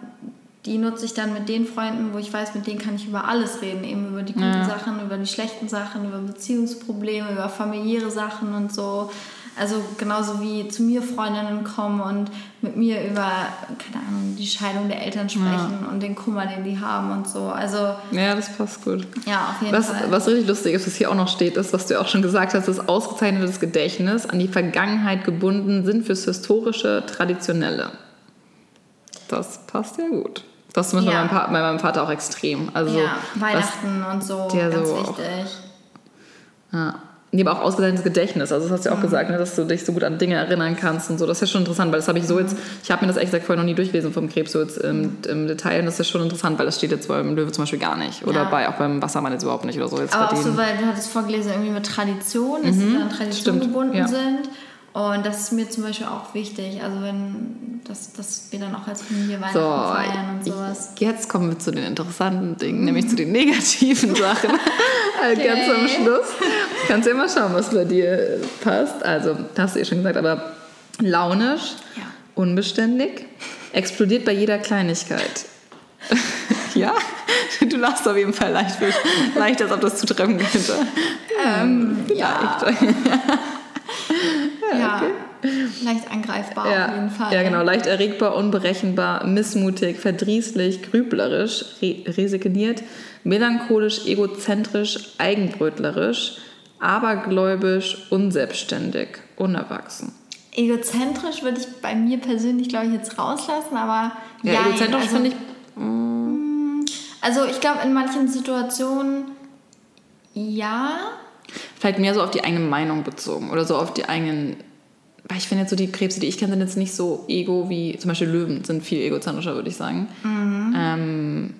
die nutze ich dann mit den Freunden, wo ich weiß, mit denen kann ich über alles reden, eben über die guten ja. Sachen, über die schlechten Sachen, über Beziehungsprobleme, über familiäre Sachen und so. Also genauso wie zu mir Freundinnen kommen und mit mir über, keine Ahnung, die Scheidung der Eltern sprechen ja. und den Kummer, den die haben und so. Also ja, das passt gut. Ja, auf jeden was, Fall. Was richtig lustig ist, was hier auch noch steht, ist, was du auch schon gesagt hast, das ausgezeichnete Gedächtnis an die Vergangenheit gebunden sind fürs historische, traditionelle. Das passt ja gut. Das ist ja. bei, meinem Vater auch extrem. Also, ja, Weihnachten und so, ganz so wichtig. Auch, ja. Aber auch ausgezeichnetes Gedächtnis. Also das hast du ja auch mhm. gesagt, ne, dass du dich so gut an Dinge erinnern kannst und so. Das ist ja schon interessant, weil das habe ich so jetzt, ich habe mir das ehrlich gesagt vorher noch nie durchgelesen vom Krebs so jetzt im, im, Detail und das ist schon interessant, weil das steht jetzt beim Löwe zum Beispiel gar nicht. Oder ja. bei, auch beim Wassermann jetzt überhaupt nicht oder so. Jetzt aber auch so, weil du hattest vorgelesen, irgendwie mit Tradition, dass mhm. sie an Tradition Stimmt. gebunden ja. sind. Und das ist mir zum Beispiel auch wichtig. Also wenn, dass, dass wir dann auch als Familie Weihnachten so, feiern und sowas. Jetzt kommen wir zu den interessanten Dingen, nämlich zu den negativen Sachen. okay. Ganz am Schluss. Kannst du ja mal schauen, was bei dir passt. Also, hast du ja schon gesagt, aber launisch, ja. unbeständig, explodiert bei jeder Kleinigkeit. ja? Du lachst auf jeden Fall leicht, leicht als ob das zutreffen könnte. Ähm, ja. ja. Leicht angreifbar ja. auf jeden Fall. Ja, genau. Leicht erregbar, unberechenbar, missmutig, verdrießlich, grüblerisch, re resigniert, melancholisch, egozentrisch, eigenbrötlerisch, abergläubisch, unselbstständig, unerwachsen. Egozentrisch würde ich bei mir persönlich, glaube ich, jetzt rauslassen, aber. Ja, ja egozentrisch also, finde ich. Mm. Also, ich glaube, in manchen Situationen ja. Vielleicht mehr so auf die eigene Meinung bezogen oder so auf die eigenen. Weil ich finde jetzt so die Krebse, die ich kenne, sind jetzt nicht so ego wie zum Beispiel Löwen, sind viel egozentrischer, würde ich sagen. Mhm. Ähm,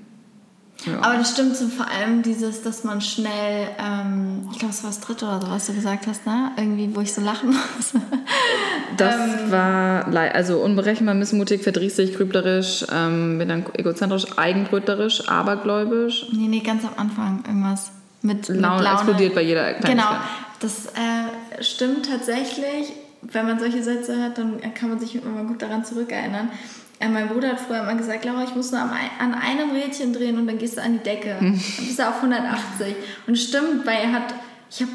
ja. Aber das stimmt so vor allem dieses, dass man schnell, ähm, ich glaube, es war das dritte oder so, was du gesagt hast, ne? Irgendwie, wo ich so lachen muss. das ähm, war also unberechenbar, missmutig, verdrießlich, grüblerisch, ähm, egozentrisch, eigenbrötlerisch, abergläubisch. Nee, nee, ganz am Anfang irgendwas. Mit, Laune, mit Laune. explodiert bei jeder Kleinigkeit. Genau, das äh, stimmt tatsächlich. Wenn man solche Sätze hat, dann kann man sich immer gut daran zurückerinnern. Äh, mein Bruder hat früher immer gesagt, Laura, ich muss nur an einem Rädchen drehen und dann gehst du an die Decke. Hm. Dann bist du auf 180. Und stimmt, weil er hat, ich habe,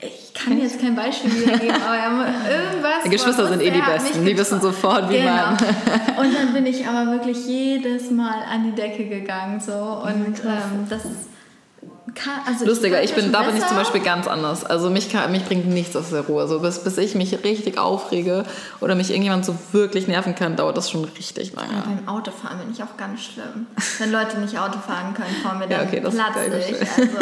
ich kann jetzt kein Beispiel wiedergeben, aber er irgendwas. Die Geschwister sind eh die Besten, die wissen sofort, wie genau. man. und dann bin ich aber wirklich jedes Mal an die Decke gegangen so und ähm, das ist kann, also Lustiger, ich, bin, da bin ich zum Beispiel ganz anders. Also mich, kann, mich bringt nichts aus der Ruhe. Also bis, bis ich mich richtig aufrege oder mich irgendjemand so wirklich nerven kann, dauert das schon richtig lange. Ja, beim Autofahren bin ich auch ganz schlimm. Wenn Leute nicht Auto fahren können vor mir, dann ja, okay, das platze ich. Also.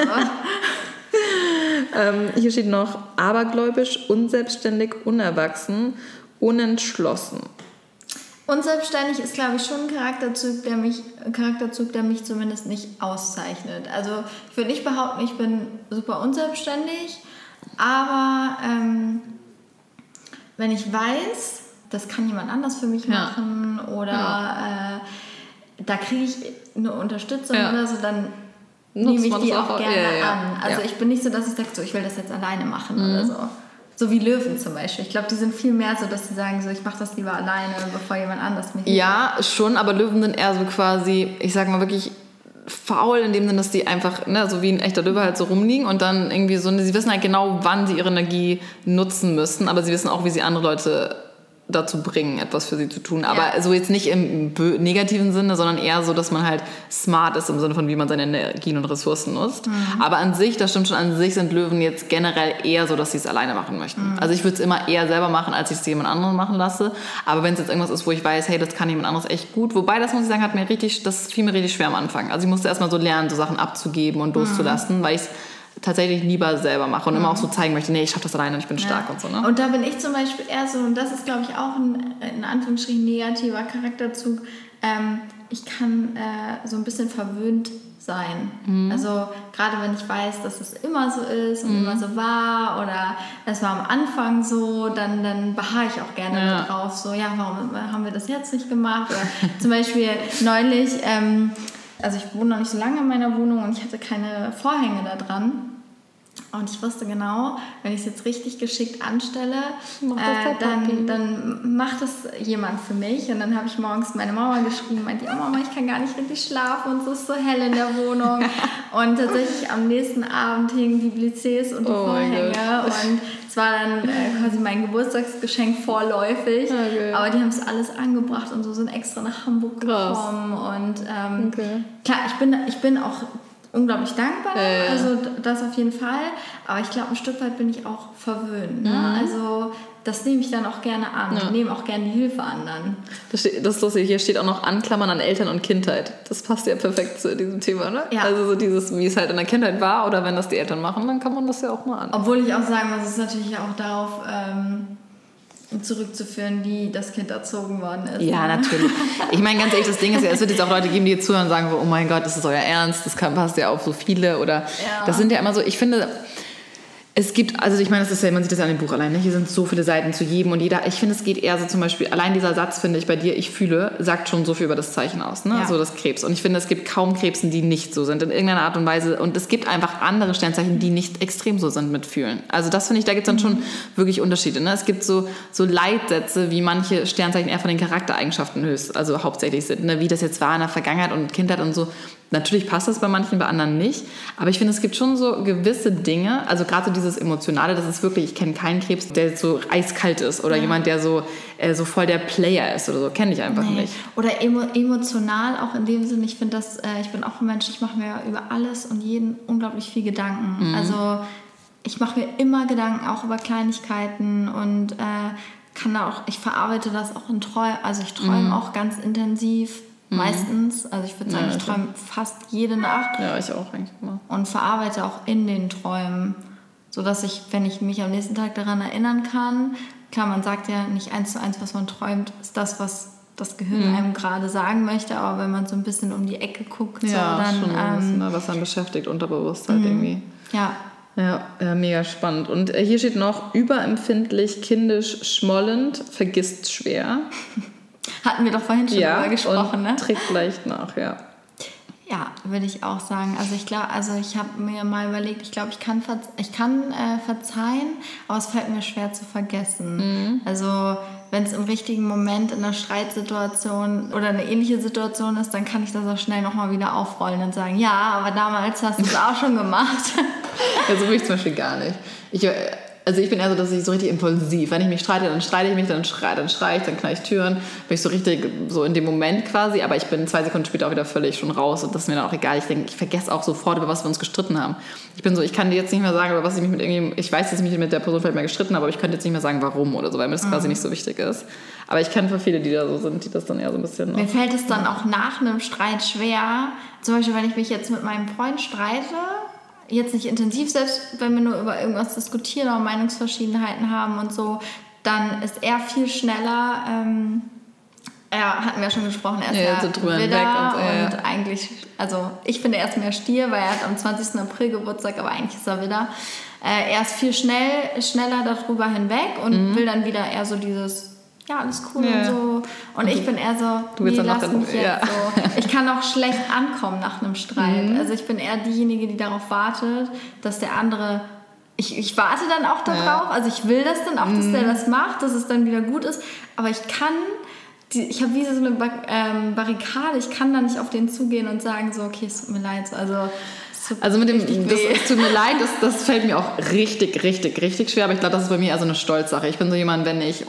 ähm, hier steht noch abergläubisch, unselbstständig, unerwachsen, unentschlossen. Unselbstständig ist, glaube ich, schon ein Charakterzug, der mich, Charakterzug, der mich zumindest nicht auszeichnet. Also ich würde nicht behaupten, ich bin super unselbstständig, aber ähm, wenn ich weiß, das kann jemand anders für mich ja. machen oder ja. äh, da kriege ich eine Unterstützung ja. oder so, dann nehme ich die auch, auch gerne an. Also ich bin nicht so, dass ich sage, so, ich will das jetzt alleine machen mhm. oder so. So wie Löwen zum Beispiel. Ich glaube, die sind viel mehr so, dass sie sagen, so ich mache das lieber alleine, bevor jemand anders mich. Ja, schon, aber Löwen sind eher so quasi, ich sag mal wirklich faul in dem Sinne, dass die einfach, ne, so wie ein echter Löwe halt so rumliegen und dann irgendwie so, sie wissen halt genau, wann sie ihre Energie nutzen müssen, aber sie wissen auch, wie sie andere Leute dazu bringen, etwas für sie zu tun. Aber ja. so jetzt nicht im negativen Sinne, sondern eher so, dass man halt smart ist im Sinne von, wie man seine Energien und Ressourcen nutzt. Mhm. Aber an sich, das stimmt schon, an sich sind Löwen jetzt generell eher so, dass sie es alleine machen möchten. Mhm. Also ich würde es immer eher selber machen, als ich es jemand anderen machen lasse. Aber wenn es jetzt irgendwas ist, wo ich weiß, hey, das kann jemand anderes echt gut. Wobei, das muss ich sagen, hat mir richtig, das fiel mir richtig schwer am Anfang. Also ich musste erstmal so lernen, so Sachen abzugeben und loszulassen, mhm. weil ich tatsächlich lieber selber mache und mhm. immer auch so zeigen möchte, nee, ich schaffe das alleine und ich bin ja. stark und so. Ne? Und da bin ich zum Beispiel eher so, und das ist, glaube ich, auch ein in Anführungsstrichen negativer Charakterzug, ähm, ich kann äh, so ein bisschen verwöhnt sein. Mhm. Also gerade wenn ich weiß, dass es immer so ist und mhm. immer so war oder es war am Anfang so, dann, dann beharre ich auch gerne ja. drauf. So, ja, warum haben wir das jetzt nicht gemacht? Oder zum Beispiel neulich, ähm, also ich wohne noch nicht so lange in meiner Wohnung und ich hatte keine Vorhänge da dran. Und ich wusste genau, wenn ich es jetzt richtig geschickt anstelle, äh, dann, dann macht es jemand für mich. Und dann habe ich morgens meine Mama geschrieben, meinte, oh Mama, ich kann gar nicht richtig schlafen und es ist so hell in der Wohnung. und tatsächlich am nächsten Abend hingen die Blizés und die oh Vorhänge. Und es war dann äh, quasi mein Geburtstagsgeschenk vorläufig. Okay. Aber die haben es alles angebracht und so sind extra nach Hamburg gekommen. Krass. Und ähm, okay. klar, ich bin, ich bin auch unglaublich dankbar. Äh. Also das auf jeden Fall. Aber ich glaube, ein Stück weit bin ich auch verwöhnt. Ne? Mhm. Also das nehme ich dann auch gerne an. Ja. Ich nehme auch gerne die Hilfe an dann. Das, steht, das ist lustig, hier steht auch noch Anklammern an Eltern und Kindheit. Das passt ja perfekt zu diesem Thema, ne? Ja. Also so dieses, wie es halt in der Kindheit war oder wenn das die Eltern machen, dann kann man das ja auch mal an. Obwohl ich auch sagen muss, es ist natürlich auch darauf... Ähm, zurückzuführen, wie das Kind erzogen worden ist. Ja, ne? natürlich. Ich meine, ganz ehrlich, das Ding ist ja, es wird jetzt auch Leute geben, die jetzt zuhören und sagen, oh mein Gott, das ist euer Ernst, das kann, passt ja auf so viele oder ja. das sind ja immer so, ich finde, es gibt, also ich meine, das ist ja, man sieht das ja an dem Buch allein, ne? hier sind so viele Seiten zu jedem und jeder, ich finde, es geht eher so zum Beispiel, allein dieser Satz, finde ich, bei dir, ich fühle, sagt schon so viel über das Zeichen aus, ne? Ja. so das Krebs. Und ich finde, es gibt kaum Krebsen, die nicht so sind, in irgendeiner Art und Weise. Und es gibt einfach andere Sternzeichen, die nicht extrem so sind mit Fühlen. Also das finde ich, da gibt es dann schon mhm. wirklich Unterschiede. Ne? Es gibt so, so Leitsätze, wie manche Sternzeichen eher von den Charaktereigenschaften höchst, also hauptsächlich sind, ne? wie das jetzt war in der Vergangenheit und Kindheit und so. Natürlich passt das bei manchen, bei anderen nicht. Aber ich finde, es gibt schon so gewisse Dinge, also gerade so dieses Emotionale, das ist wirklich, ich kenne keinen Krebs, der so eiskalt ist oder ja. jemand, der so, äh, so voll der Player ist oder so, kenne ich einfach nee. nicht. Oder emo emotional auch in dem Sinne, ich finde das, äh, ich bin auch ein Mensch, ich mache mir über alles und jeden unglaublich viel Gedanken. Mhm. Also ich mache mir immer Gedanken, auch über Kleinigkeiten und äh, kann da auch, ich verarbeite das auch in Träumen, also ich träume mhm. auch ganz intensiv Mhm. Meistens. Also ich würde sagen, ja, ich träume fast jede Nacht. Ja, ich auch eigentlich immer. Und verarbeite auch in den Träumen. Sodass ich, wenn ich mich am nächsten Tag daran erinnern kann, klar, man sagt ja nicht eins zu eins, was man träumt, ist das, was das Gehirn mhm. einem gerade sagen möchte, aber wenn man so ein bisschen um die Ecke guckt, ja, so, dann. Schon ähm, bisschen, ne, was dann beschäftigt, unterbewusst halt mhm. irgendwie. Ja. Ja, ja, mega spannend. Und äh, hier steht noch, überempfindlich, kindisch, schmollend, vergisst schwer. Hatten wir doch vorhin schon ja, darüber gesprochen, und ne? Trägt leicht nach, ja. Ja, würde ich auch sagen. Also ich glaube, also ich habe mir mal überlegt, ich glaube, ich kann, ich kann äh, verzeihen, aber es fällt mir schwer zu vergessen. Mhm. Also wenn es im richtigen Moment in einer Streitsituation oder eine ähnliche Situation ist, dann kann ich das auch schnell nochmal wieder aufrollen und sagen, ja, aber damals hast du es auch schon gemacht. ja, so will ich zum Beispiel gar nicht. Ich, äh, also ich bin eher so, dass ich so richtig impulsiv. Wenn ich mich streite, dann streite ich mich, dann schreie, dann schreie ich, dann knall ich Türen. Bin ich so richtig so in dem Moment quasi, aber ich bin zwei Sekunden später auch wieder völlig schon raus und das ist mir dann auch egal. Ich denke, ich vergesse auch sofort, über was wir uns gestritten haben. Ich bin so, ich kann dir jetzt nicht mehr sagen, über was ich mich mit irgendjemandem, ich weiß, dass ich mich mit der Person vielleicht mehr gestritten habe, aber ich könnte jetzt nicht mehr sagen, warum oder so, weil mir das mhm. quasi nicht so wichtig ist. Aber ich kenne für viele, die da so sind, die das dann eher so ein bisschen. Mir fällt es dann auch nach einem Streit schwer. Zum Beispiel, wenn ich mich jetzt mit meinem Freund streite jetzt nicht intensiv, selbst wenn wir nur über irgendwas diskutieren oder Meinungsverschiedenheiten haben und so, dann ist er viel schneller. Ähm, ja, hatten wir ja schon gesprochen, er ist ja, so drüber Widder und, so, ja. und eigentlich, also ich finde er ist mehr Stier, weil er hat am 20. April Geburtstag, aber eigentlich ist er Widder. Äh, er ist viel schnell, schneller darüber hinweg und mhm. will dann wieder eher so dieses ja, alles cool ja. und so. Und ich bin eher so, du nee, lass mich jetzt ja. so. Ich kann auch schlecht ankommen nach einem Streit. Mhm. Also ich bin eher diejenige, die darauf wartet, dass der andere ich, ich warte dann auch darauf, ja. also ich will das dann auch, dass mhm. der das macht, dass es dann wieder gut ist, aber ich kann, die, ich habe wie so eine Bar ähm, Barrikade, ich kann da nicht auf den zugehen und sagen so, okay, es tut mir leid, also also mit dem, das, es tut mir leid, das, das fällt mir auch richtig, richtig, richtig schwer, aber ich glaube, das ist bei mir also eine Stolzsache. Ich bin so jemand, wenn ich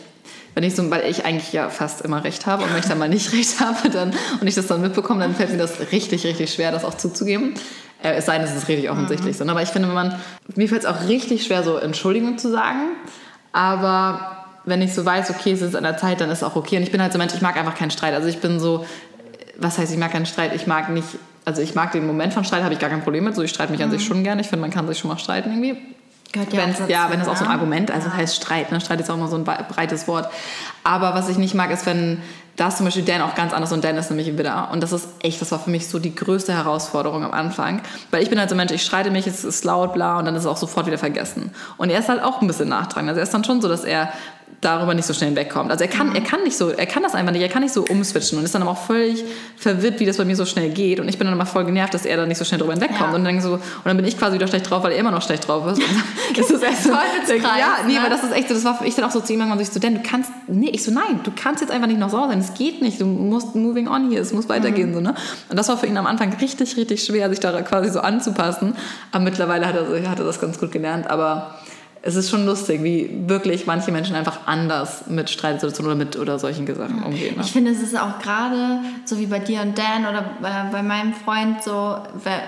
wenn ich so, weil ich eigentlich ja fast immer recht habe und wenn ich dann mal nicht recht habe dann, und ich das dann mitbekomme, dann fällt mir das richtig, richtig schwer, das auch zuzugeben. Äh, es sei denn, es ist richtig offensichtlich mhm. so. Aber ich finde, wenn man, mir fällt es auch richtig schwer, so Entschuldigung zu sagen. Aber wenn ich so weiß, okay, es ist an der Zeit, dann ist auch okay. Und ich bin halt so Mensch, ich mag einfach keinen Streit. Also ich bin so, was heißt, ich mag keinen Streit? Ich mag nicht also ich mag den Moment von Streit, habe ich gar kein Problem mit. So, ich streite mich an sich schon gerne. Ich finde, man kann sich schon mal streiten irgendwie. Gehört ja, ja, wenn das auch so ein Argument, also ja. heißt Streit, ne? Streit ist auch immer so ein breites Wort. Aber was ich nicht mag, ist, wenn da ist zum Beispiel Dan auch ganz anders und Dan ist nämlich ein Widder. Und das ist echt, das war für mich so die größte Herausforderung am Anfang. Weil ich bin halt so ein Mensch, ich streite mich, es ist laut, bla, und dann ist es auch sofort wieder vergessen. Und er ist halt auch ein bisschen nachtragend. Also er ist dann schon so, dass er darüber nicht so schnell wegkommt. Also er kann, mhm. er kann nicht so, er kann das einfach nicht, er kann nicht so umswitchen und ist dann aber auch völlig verwirrt, wie das bei mir so schnell geht. Und ich bin dann immer voll genervt, dass er da nicht so schnell drüber hinwegkommt. Ja. Und, dann so, und dann bin ich quasi wieder schlecht drauf, weil er immer noch schlecht drauf ist. das ist echt so, ja, nee, ne? aber das ist echt so, das war für ich dann auch so zu ihm irgendwann so, ich so, denn du kannst, nee, ich so, nein, du kannst jetzt einfach nicht noch sauer sein, es geht nicht, du musst moving on hier, es muss weitergehen, mhm. so, ne? Und das war für ihn am Anfang richtig, richtig schwer, sich da quasi so anzupassen. Aber mittlerweile hat er, hat er das ganz gut gelernt, aber es ist schon lustig, wie wirklich manche Menschen einfach anders mit Streitsituationen oder mit oder solchen Sachen umgehen. Ne? Ich finde, es ist auch gerade so wie bei dir und Dan oder äh, bei meinem Freund so,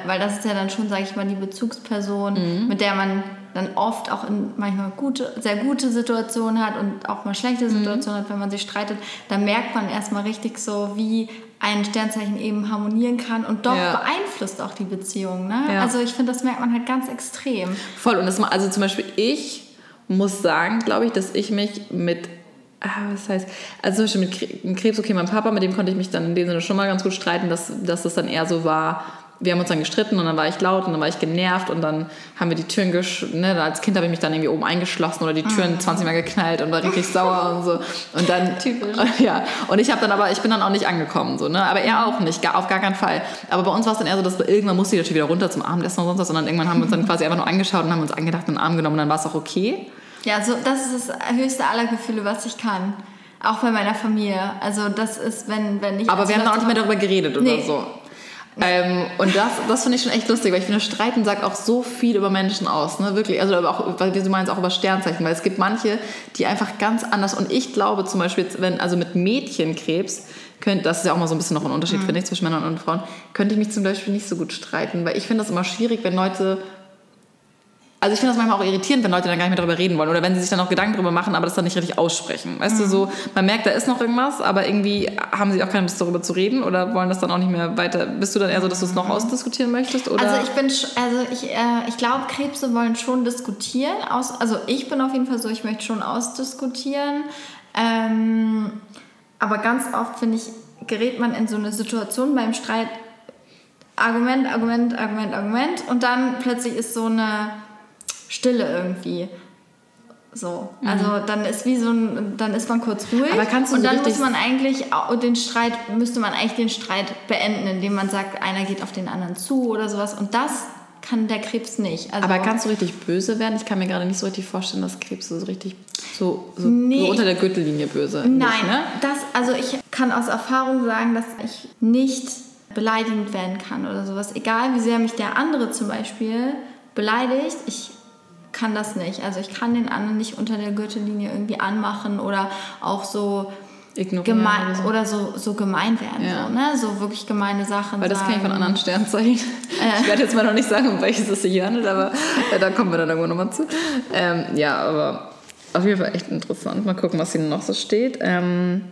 weil, das ist ja dann schon, sage ich mal, die Bezugsperson, mhm. mit der man dann oft auch in manchmal gute, sehr gute Situationen hat und auch mal schlechte mhm. Situationen mhm. hat, wenn man sich streitet, dann merkt man erstmal richtig so, wie ein Sternzeichen eben harmonieren kann und doch ja. beeinflusst auch die Beziehung. Ne? Ja. Also ich finde, das merkt man halt ganz extrem. Voll. Und das, also zum Beispiel ich muss sagen, glaube ich, dass ich mich mit ah, was heißt, also zum Beispiel mit Krebs, okay, mein Papa, mit dem konnte ich mich dann in dem Sinne schon mal ganz gut streiten, dass, dass das dann eher so war, wir haben uns dann gestritten und dann war ich laut und dann war ich genervt und dann haben wir die Türen gesch ne, als Kind habe ich mich dann irgendwie oben eingeschlossen oder die Türen mhm. 20 Mal geknallt und war richtig sauer und so und dann typisch ja und ich habe dann aber ich bin dann auch nicht angekommen so ne aber er auch nicht gar, auf gar keinen Fall aber bei uns war es dann eher so dass irgendwann musste ich natürlich wieder runter zum Abendessen und sonst was und dann irgendwann haben wir uns dann quasi einfach nur angeschaut und haben uns angedacht und den Arm genommen und dann war es auch okay ja so das ist das höchste aller Gefühle was ich kann auch bei meiner Familie. Also das ist, wenn, wenn ich... Aber wir haben auch nicht mehr darüber geredet nee. oder so. Ähm, und das, das finde ich schon echt lustig, weil ich finde, Streiten sagt auch so viel über Menschen aus, ne? Wirklich. Also auch, weil du meinst auch über Sternzeichen, weil es gibt manche, die einfach ganz anders. Und ich glaube zum Beispiel, wenn, also mit Mädchenkrebs, könnt, das ist ja auch mal so ein bisschen noch ein Unterschied, mhm. finde ich, zwischen Männern und Frauen, könnte ich mich zum Beispiel nicht so gut streiten, weil ich finde das immer schwierig, wenn Leute also ich finde das manchmal auch irritierend, wenn Leute dann gar nicht mehr darüber reden wollen oder wenn sie sich dann auch Gedanken darüber machen, aber das dann nicht richtig aussprechen. Weißt mhm. du, so, man merkt, da ist noch irgendwas, aber irgendwie haben sie auch keine Lust darüber zu reden oder wollen das dann auch nicht mehr weiter. Bist du dann eher so, dass du es noch ausdiskutieren möchtest? Oder? Also ich bin, also ich, äh, ich glaube, Krebse wollen schon diskutieren. Aus, also ich bin auf jeden Fall so, ich möchte schon ausdiskutieren. Ähm, aber ganz oft, finde ich, gerät man in so eine Situation beim Streit, Argument, Argument, Argument, Argument und dann plötzlich ist so eine Stille irgendwie. So, mhm. also dann ist wie so ein, dann ist man kurz ruhig Aber kannst du und so dann muss man eigentlich den Streit, müsste man eigentlich den Streit beenden, indem man sagt, einer geht auf den anderen zu oder sowas und das kann der Krebs nicht. Also Aber kannst du richtig böse werden? Ich kann mir gerade nicht so richtig vorstellen, dass Krebs so richtig so, so, nee. so unter der Gürtellinie böse Nein, nicht, ne? das, also ich kann aus Erfahrung sagen, dass ich nicht beleidigend werden kann oder sowas. Egal wie sehr mich der andere zum Beispiel beleidigt, ich kann das nicht. Also ich kann den anderen nicht unter der Gürtellinie irgendwie anmachen oder auch so gemein oder so, oder so, so gemein werden. Ja. So, ne? so wirklich gemeine Sachen. Weil das kenne ich von anderen Sternzeichen. Äh. Ich werde jetzt mal noch nicht sagen, um welches es sich handelt, aber äh, da kommen wir dann irgendwo nochmal zu. Ähm, ja, aber auf jeden Fall echt interessant. Mal gucken, was hier noch so steht. Ähm,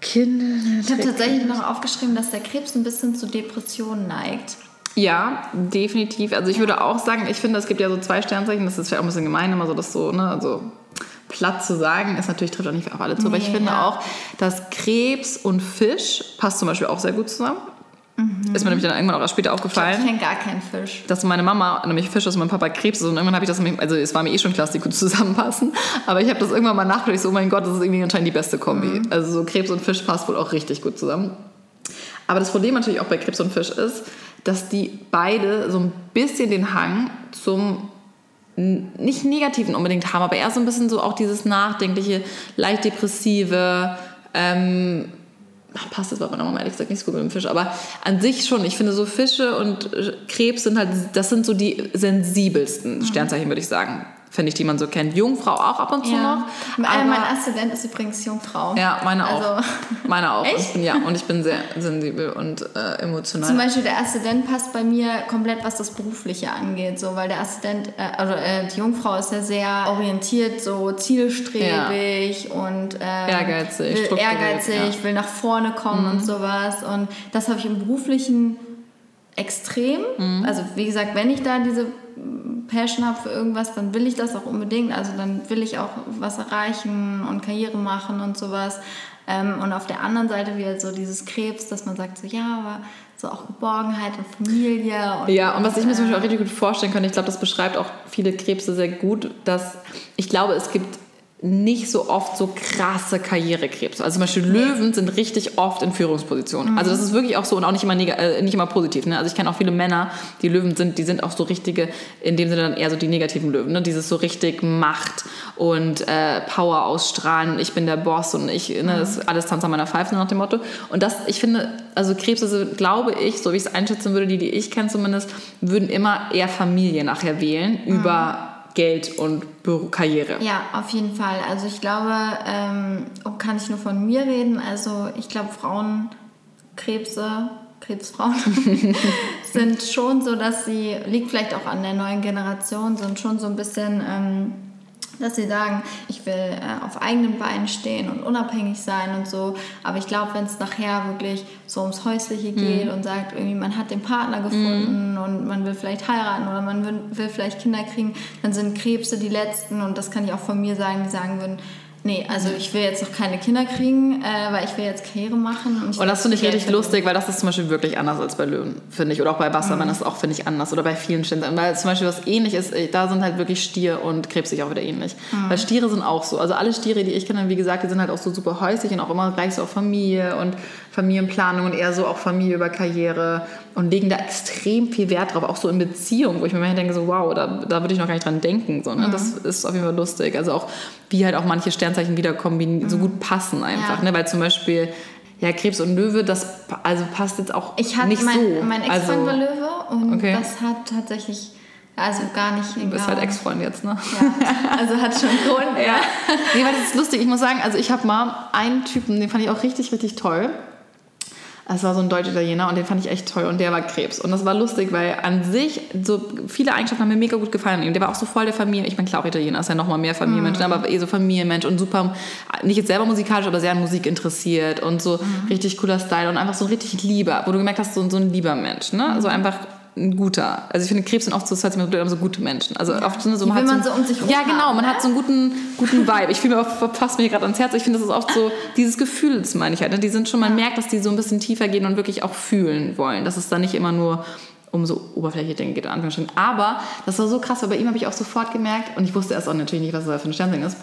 Kinder. Ich habe tatsächlich noch aufgeschrieben, dass der Krebs ein bisschen zu Depressionen neigt. Ja, definitiv. Also ich würde auch sagen, ich finde, es gibt ja so zwei Sternzeichen, das ist vielleicht auch ein bisschen gemein, immer so das so, ne, also platt zu sagen, ist natürlich trifft auch nicht auf alle zu, nee, aber ich finde ja. auch, dass Krebs und Fisch passt zum Beispiel auch sehr gut zusammen. Mhm. Ist mir nämlich dann irgendwann auch erst später aufgefallen. Ich kenne gar keinen Fisch. Dass meine Mama nämlich Fisch ist und mein Papa Krebs ist. Und irgendwann habe ich das, also es war mir eh schon klar, dass die gut zusammenpassen. Aber ich habe das irgendwann mal nachgedacht, so, oh mein Gott, das ist irgendwie anscheinend die beste Kombi. Mhm. Also so Krebs und Fisch passt wohl auch richtig gut zusammen. Aber das Problem natürlich auch bei Krebs und Fisch ist, dass die beide so ein bisschen den Hang zum nicht negativen unbedingt haben, aber eher so ein bisschen so auch dieses nachdenkliche, leicht depressive, ähm, passt jetzt bei meiner Mama ehrlich gesagt nicht so gut mit dem Fisch, aber an sich schon. Ich finde so Fische und Krebs sind halt, das sind so die sensibelsten mhm. Sternzeichen, würde ich sagen finde ich, die man so kennt. Jungfrau auch ab und zu ja. noch. Aber mein Aszendent ist übrigens Jungfrau. Ja, meine auch. Also. Meine auch. Ich bin, ja, und ich bin sehr sensibel und äh, emotional. Zum Beispiel der Aszendent passt bei mir komplett, was das Berufliche angeht, so, weil der Aszendent, äh, also äh, die Jungfrau ist ja sehr orientiert, so zielstrebig ja. und ähm, ehrgeizig, will, ehrgeizig, ja. will nach vorne kommen mhm. und sowas. Und das habe ich im Beruflichen extrem. Mhm. Also wie gesagt, wenn ich da diese Passion habe für irgendwas, dann will ich das auch unbedingt. Also dann will ich auch was erreichen und Karriere machen und sowas. Ähm, und auf der anderen Seite wieder so dieses Krebs, dass man sagt so, ja, aber so auch Geborgenheit und Familie. Und, ja, und was ich mir zum Beispiel auch richtig gut vorstellen kann, ich glaube, das beschreibt auch viele Krebse sehr gut, dass ich glaube, es gibt nicht so oft so krasse Karrierekrebs. Also zum Beispiel Löwen sind richtig oft in Führungspositionen. Mhm. Also das ist wirklich auch so und auch nicht immer, äh, nicht immer positiv. Ne? Also ich kenne auch viele Männer, die Löwen sind, die sind auch so richtige, in dem Sinne dann eher so die negativen Löwen. Ne? Dieses so richtig Macht und äh, Power ausstrahlen. Ich bin der Boss und ich, ne, das ist alles Tanz an meiner Pfeife nach dem Motto. Und das, ich finde, also Krebse sind, glaube ich, so wie ich es einschätzen würde, die, die ich kenne zumindest, würden immer eher Familie nachher wählen mhm. über Geld und Büro Karriere. Ja, auf jeden Fall. Also ich glaube, ähm, kann ich nur von mir reden. Also ich glaube, Frauenkrebse, Krebsfrauen sind schon so, dass sie, liegt vielleicht auch an der neuen Generation, sind schon so ein bisschen... Ähm, dass sie sagen, ich will äh, auf eigenen Beinen stehen und unabhängig sein und so. Aber ich glaube, wenn es nachher wirklich so ums Häusliche mhm. geht mhm. und sagt, irgendwie man hat den Partner gefunden mhm. und man will vielleicht heiraten oder man will, will vielleicht Kinder kriegen, dann sind Krebse die letzten und das kann ich auch von mir sagen, die sagen würden, Nee, also ich will jetzt noch keine Kinder kriegen, äh, weil ich will jetzt Karriere machen. Und, und das finde ich richtig lustig, weil das ist zum Beispiel wirklich anders als bei Löwen, finde ich. Oder auch bei Wassermann mhm. ist auch, finde ich, anders. Oder bei vielen Ständen. Weil zum Beispiel was ähnlich ist, äh, da sind halt wirklich Stier und Krebs sich auch wieder ähnlich. Mhm. Weil Stiere sind auch so. Also alle Stiere, die ich kenne, wie gesagt, die sind halt auch so super häuslich und auch immer gleich so auf Familie und Familienplanung und eher so auch Familie über Karriere und legen da extrem viel Wert drauf, auch so in Beziehungen, wo ich mir manchmal denke, so wow, da, da würde ich noch gar nicht dran denken. So, ne? Mhm. Das ist auf jeden Fall lustig. Also auch, wie halt auch manche Sternzeichen wieder kombinieren, mhm. so gut passen einfach. Ja. Ne? Weil zum Beispiel, ja, Krebs und Löwe, das also passt jetzt auch ich nicht mein, so. Mein Ex-Freund also, war Löwe und okay. das hat tatsächlich also gar nicht. Du bist halt Ex-Freund jetzt, ne? Ja, also hat schon Grund. ja. Nee, weil das ist lustig. Ich muss sagen, also ich habe mal einen Typen, den fand ich auch richtig, richtig toll. Das war so ein Deutsch-Italiener und den fand ich echt toll und der war Krebs. Und das war lustig, weil an sich so viele Eigenschaften haben mir mega gut gefallen ihm. Der war auch so voll der Familie. Ich meine, klar, auch Italiener ist ja nochmal mehr Familienmensch, mhm. aber eh so Familienmensch und super, nicht jetzt selber musikalisch, aber sehr an Musik interessiert und so mhm. richtig cooler Style und einfach so richtig lieber, wo du gemerkt hast, so, so ein lieber Mensch. Ne? Mhm. So einfach ein guter. Also ich finde, Krebs sind oft so, das hört sich so gute Menschen. Also oft so, so, man, man so, so um sich Ja, genau, man ne? hat so einen guten, guten Vibe. Ich fühle mir fast mir gerade ans Herz. Ich finde, das ist oft so dieses Gefühl, das meine ich halt. Ne? Die sind schon, man merkt, dass die so ein bisschen tiefer gehen und wirklich auch fühlen wollen. Dass es da nicht immer nur um so oberflächliche Dinge geht, Anführungsstrichen. Aber das war so krass, weil bei ihm habe ich auch sofort gemerkt, und ich wusste erst auch natürlich nicht, was das für ein Sternzeichen ist,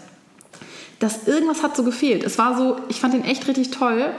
dass irgendwas hat so gefehlt. Es war so, ich fand ihn echt richtig toll,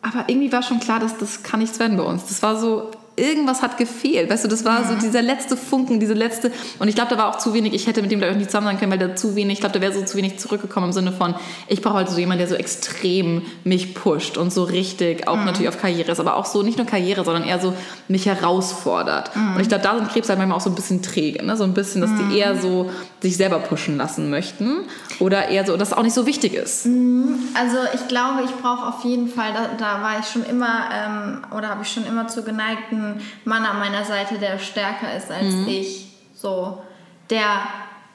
aber irgendwie war schon klar, dass das kann nichts werden bei uns. Das war so, irgendwas hat gefehlt. Weißt du, das war so dieser letzte Funken, diese letzte. Und ich glaube, da war auch zu wenig. Ich hätte mit dem, glaube ich, nicht zusammen sein können, weil da zu wenig, ich glaube, da wäre so zu wenig zurückgekommen im Sinne von, ich brauche halt so jemanden, der so extrem mich pusht und so richtig auch mhm. natürlich auf Karriere ist, aber auch so nicht nur Karriere, sondern eher so mich herausfordert. Mhm. Und ich glaube, da sind Krebs halt manchmal auch so ein bisschen träge, ne? so ein bisschen, dass mhm. die eher so sich selber pushen lassen möchten oder eher so, dass es auch nicht so wichtig ist. Mhm. Also ich glaube, ich brauche auf jeden Fall, da, da war ich schon immer ähm, oder habe ich schon immer zu geneigten Mann an meiner Seite, der stärker ist als mhm. ich. So, der,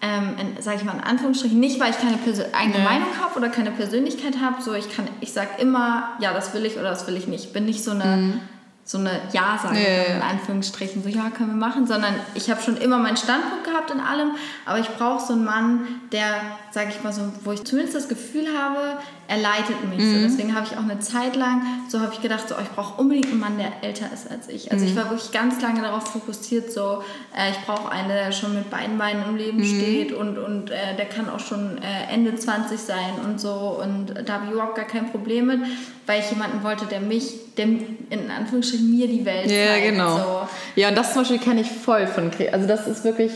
ähm, sage ich mal in Anführungsstrichen, nicht, weil ich keine Persön eigene ja. Meinung habe oder keine Persönlichkeit habe. So, ich kann, ich sage immer, ja, das will ich oder das will ich nicht. Ich bin nicht so eine mhm so eine Ja-Sage, ja, in Anführungsstrichen, so ja, können wir machen, sondern ich habe schon immer meinen Standpunkt gehabt in allem, aber ich brauche so einen Mann, der, sage ich mal so, wo ich zumindest das Gefühl habe, er leitet mich. Mhm. So, deswegen habe ich auch eine Zeit lang, so habe ich gedacht, so, oh, ich brauche unbedingt einen Mann, der älter ist als ich. Also mhm. ich war wirklich ganz lange darauf fokussiert, so, äh, ich brauche einen, der schon mit beiden Beinen im Leben mhm. steht und, und äh, der kann auch schon äh, Ende 20 sein und so und da habe ich überhaupt gar kein Problem mit, weil ich jemanden wollte, der mich, der in Anführungsstrichen mir die Welt ja, zeigt. Ja, genau. So. Ja, und das zum Beispiel kenne ich voll von Krebs. Also das ist wirklich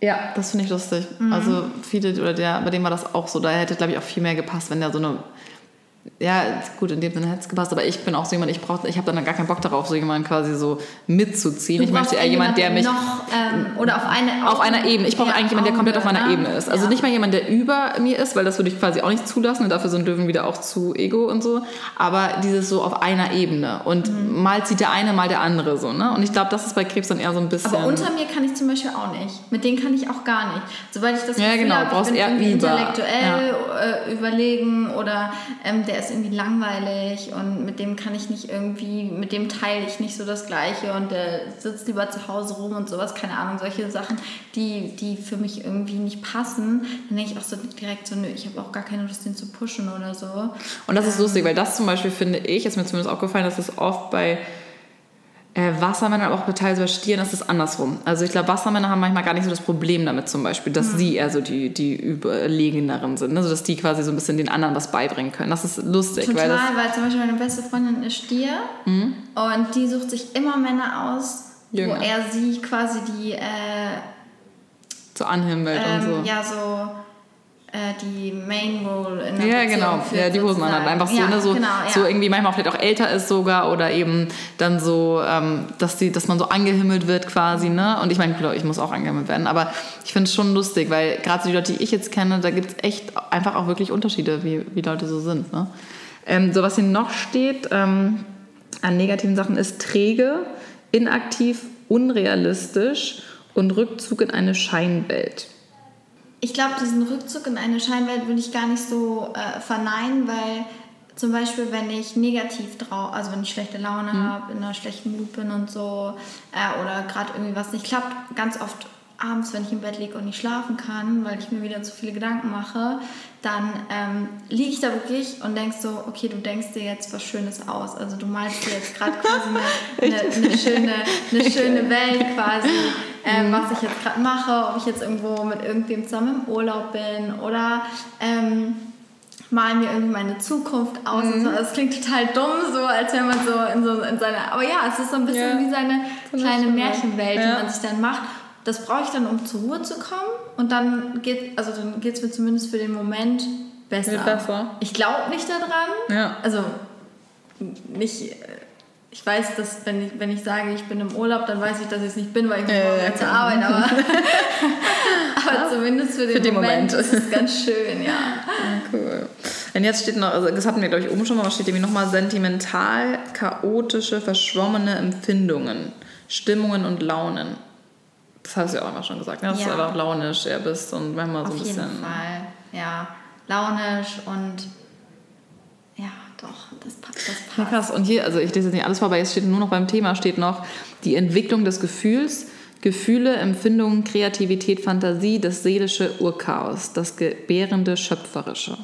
ja, das finde ich lustig. Mhm. Also viele, oder der, bei dem war das auch so. Da hätte, glaube ich, auch viel mehr gepasst, wenn der so eine ja, gut, in dem Sinne hätte es gepasst, aber ich bin auch so jemand, ich brauche, ich habe dann gar keinen Bock darauf, so jemanden quasi so mitzuziehen. Ich möchte eher jemand, der mich. Noch, ähm, oder auf, eine, auf einer Ebene. Ich brauche eigentlich jemanden, der komplett auf meiner Ebene ist. Also ja. nicht mal jemand, der über mir ist, weil das würde ich quasi auch nicht zulassen und dafür sind Löwen wieder auch zu ego und so. Aber dieses so auf einer Ebene. Und mhm. mal zieht der eine, mal der andere so. Ne? Und ich glaube, das ist bei Krebs dann eher so ein bisschen. Aber unter mir kann ich zum Beispiel auch nicht. Mit denen kann ich auch gar nicht. Sobald ich das Gefühl ja, genau, habe, brauchst ich bin eher intellektuell ja. äh, überlegen oder ähm, der der ist irgendwie langweilig und mit dem kann ich nicht irgendwie, mit dem teile ich nicht so das Gleiche und der sitzt lieber zu Hause rum und sowas, keine Ahnung, solche Sachen, die, die für mich irgendwie nicht passen, dann denke ich auch so direkt so, nö, ich habe auch gar keine Lust, den zu pushen oder so. Und das ist lustig, weil das zum Beispiel finde ich, ist mir zumindest aufgefallen, dass es oft bei äh, Wassermänner, aber auch teilweise bei Stieren ist es andersrum. Also ich glaube, Wassermänner haben manchmal gar nicht so das Problem damit zum Beispiel, dass mhm. sie eher so die, die Überlegeneren sind. Also dass die quasi so ein bisschen den anderen was beibringen können. Das ist lustig. Total, weil, weil zum Beispiel meine beste Freundin ist Stier mhm. und die sucht sich immer Männer aus, Jünger. wo er sie quasi die... Äh, so anhimmelt ähm, und so. Ja, so die Main Role in der Ja, Beziehung genau. Führt, ja, die Hosen an. Einfach so, ja, ne, so, genau, ja. so irgendwie manchmal vielleicht auch älter ist sogar oder eben dann so, ähm, dass, die, dass man so angehimmelt wird quasi. Ne? Und ich meine, ich muss auch angehimmelt werden. Aber ich finde es schon lustig, weil gerade so die Leute, die ich jetzt kenne, da gibt es echt einfach auch wirklich Unterschiede, wie, wie Leute so sind. Ne? Ähm, so was hier noch steht ähm, an negativen Sachen ist träge, inaktiv, unrealistisch und Rückzug in eine Scheinwelt ich glaube, diesen Rückzug in eine Scheinwelt würde ich gar nicht so äh, verneinen, weil zum Beispiel, wenn ich negativ drauf, also wenn ich schlechte Laune mhm. habe, in einer schlechten Mut bin und so, äh, oder gerade irgendwie was nicht klappt, ganz oft abends, wenn ich im Bett liege und nicht schlafen kann, weil ich mir wieder zu viele Gedanken mache, dann ähm, liege ich da wirklich und denkst so, okay, du denkst dir jetzt was Schönes aus. Also du malst dir jetzt gerade quasi eine, eine, eine, schöne, eine schöne Welt quasi, ähm, mhm. was ich jetzt gerade mache, ob ich jetzt irgendwo mit irgendwem zusammen im Urlaub bin oder ähm, mal mir irgendwie meine Zukunft aus mhm. so. Das klingt total dumm, so als wenn man so in so in seiner. Aber ja, es ist so ein bisschen ja. wie seine kleine Märchenwelt, ja. die man sich dann macht. Das brauche ich dann, um zur Ruhe zu kommen. Und dann geht also dann mir zumindest für den Moment besser. besser. Ich glaube nicht daran. Ja. Also nicht. Ich weiß, dass wenn ich, wenn ich sage, ich bin im Urlaub, dann weiß ich, dass ich es nicht bin, weil ich äh, ja, zur Arbeit. Aber, aber zumindest für den, für den Moment, Moment ist es ganz schön, ja. ja. Cool. Und jetzt steht noch, also das hatten wir glaube ich oben schon mal, was steht irgendwie nochmal sentimental, chaotische, verschwommene Empfindungen, Stimmungen und Launen. Das hast du ja auch immer schon gesagt, ne? dass ja. du einfach launisch eher bist und manchmal so ein bisschen. Auf jeden Fall, ja. Launisch und ja, doch, das, passt. Das passt. Ja, krass. Und hier, also ich lese jetzt nicht alles vor, aber jetzt steht nur noch beim Thema, steht noch die Entwicklung des Gefühls, Gefühle, Empfindungen, Kreativität, Fantasie, das seelische Urchaos, das gebärende Schöpferische.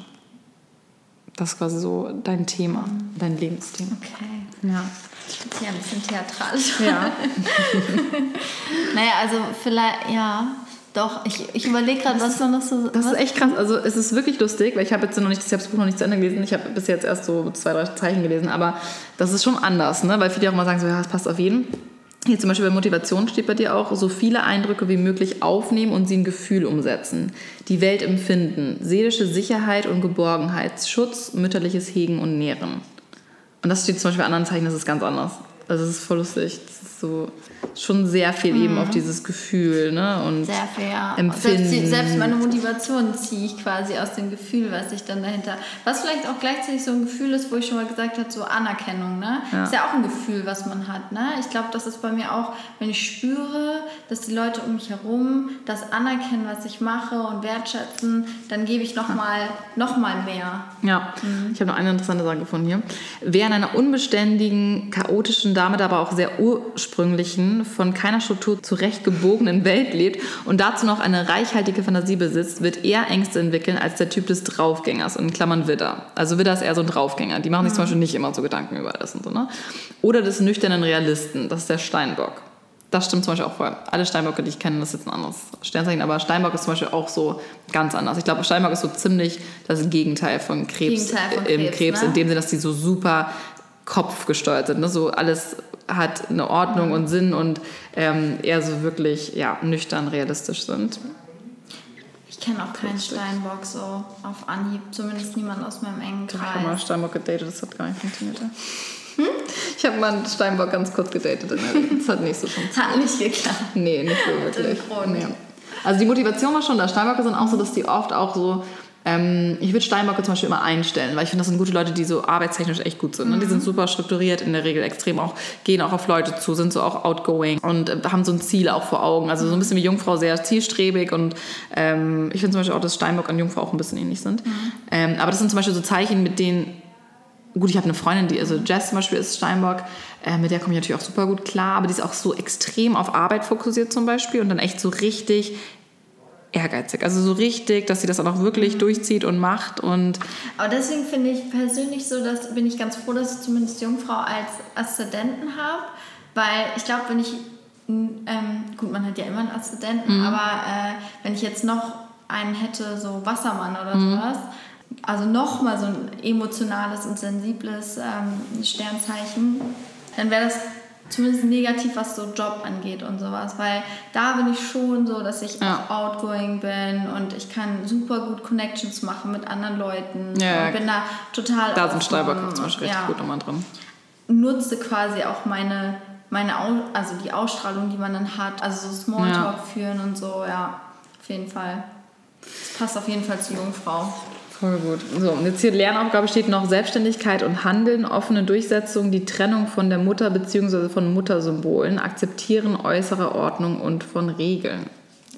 Das ist quasi so dein Thema, dein Lebensthema. Okay. Ja. Jetzt hier ein bisschen theatralisch. Ja. naja, also vielleicht, ja. Doch, ich, ich überlege gerade, was da noch so. Das ist echt krass. Also, es ist wirklich lustig, weil ich habe jetzt noch nicht, ich habe das Buch noch nicht zu Ende gelesen. Ich habe bis jetzt erst so zwei, drei Zeichen gelesen. Aber das ist schon anders, ne? weil viele auch mal sagen, so, ja, das passt auf jeden. Hier zum Beispiel bei Motivation steht bei dir auch, so viele Eindrücke wie möglich aufnehmen und sie in Gefühl umsetzen. Die Welt empfinden, seelische Sicherheit und Geborgenheit, Schutz, mütterliches Hegen und Nähren. Und das steht zum Beispiel bei anderen Zeichen, das ist ganz anders. Also es ist voll lustig. Das ist so schon sehr viel mhm. eben auf dieses Gefühl ne? und sehr viel, ja. Empfinden. Selbst, selbst, meine Motivation ziehe ich quasi aus dem Gefühl, was ich dann dahinter. Was vielleicht auch gleichzeitig so ein Gefühl ist, wo ich schon mal gesagt habe, so Anerkennung. Ne? Ja. Ist ja auch ein Gefühl, was man hat. Ne? Ich glaube, das ist bei mir auch, wenn ich spüre, dass die Leute um mich herum das anerkennen, was ich mache und wertschätzen, dann gebe ich nochmal noch mal mehr. Ja, mhm. ich habe noch eine interessante Sache gefunden hier. Wer in einer unbeständigen, chaotischen, damit aber auch sehr ursprünglichen, von keiner Struktur zurechtgebogenen Welt lebt und dazu noch eine reichhaltige Fantasie besitzt, wird eher Ängste entwickeln als der Typ des Draufgängers, in Klammern Widder. Also Widder ist eher so ein Draufgänger. Die machen sich mhm. zum Beispiel nicht immer so Gedanken über alles und so. Ne? Oder des nüchternen Realisten, das ist der Steinbock. Das stimmt zum Beispiel auch voll. Alle Steinböcke, die ich kenne, das ist jetzt ein anderes Sternzeichen, aber Steinbock ist zum Beispiel auch so ganz anders. Ich glaube, Steinbock ist so ziemlich das Gegenteil von Krebs, Gegenteil von Krebs im Krebs, ne? in dem Sinne, dass die so super kopfgesteuert sind. Ne? So alles hat eine Ordnung und Sinn und ähm, eher so wirklich ja, nüchtern realistisch sind. Ich kenne auch keinen Steinbock so auf Anhieb, zumindest niemand aus meinem engen Kreis. Ich habe mal Steinbock gedatet, das hat gar nicht funktioniert. Hm? Ich habe mal einen Steinbock ganz kurz gedatet, das hat nicht so funktioniert. Hat nicht geklappt. Nee, nicht so wirklich. Nee. Also die Motivation war schon da. Steinböcke sind auch so, dass die oft auch so ähm, ich würde Steinböcke zum Beispiel immer einstellen, weil ich finde, das sind gute Leute, die so arbeitstechnisch echt gut sind. Ne? Die sind mhm. super strukturiert in der Regel, extrem auch, gehen auch auf Leute zu, sind so auch outgoing und äh, haben so ein Ziel auch vor Augen. Also so ein bisschen wie Jungfrau, sehr zielstrebig und ähm, ich finde zum Beispiel auch, dass Steinbock und Jungfrau auch ein bisschen ähnlich sind. Mhm. Ähm, aber das sind zum Beispiel so Zeichen, mit denen gut, ich habe eine Freundin, die, also Jess zum Beispiel ist Steinbock, äh, mit der komme ich natürlich auch super gut klar, aber die ist auch so extrem auf Arbeit fokussiert zum Beispiel und dann echt so richtig ehrgeizig. Also so richtig, dass sie das dann auch wirklich mhm. durchzieht und macht. Und Aber deswegen finde ich persönlich so, dass bin ich ganz froh, dass ich zumindest Jungfrau als Aszendenten habe. Weil ich glaube, wenn ich, ähm, gut, man hat ja immer einen Aszendenten, mhm. aber äh, wenn ich jetzt noch einen hätte, so Wassermann oder mhm. sowas, also nochmal so ein emotionales und sensibles ähm, Sternzeichen, dann wäre das zumindest negativ, was so Job angeht und sowas, weil da bin ich schon so, dass ich ja. auch outgoing bin und ich kann super gut Connections machen mit anderen Leuten ja, und bin da total Da sind Streiberkopf zum Beispiel ja, richtig gut nochmal drin. Nutze quasi auch meine, meine also die Ausstrahlung, die man dann hat, also so Smalltalk führen und so, ja, auf jeden Fall. Das passt auf jeden Fall zur Jungfrau. Voll gut. So, und jetzt hier Lernaufgabe steht noch Selbstständigkeit und Handeln, offene Durchsetzung, die Trennung von der Mutter bzw. von Muttersymbolen, Akzeptieren äußerer Ordnung und von Regeln.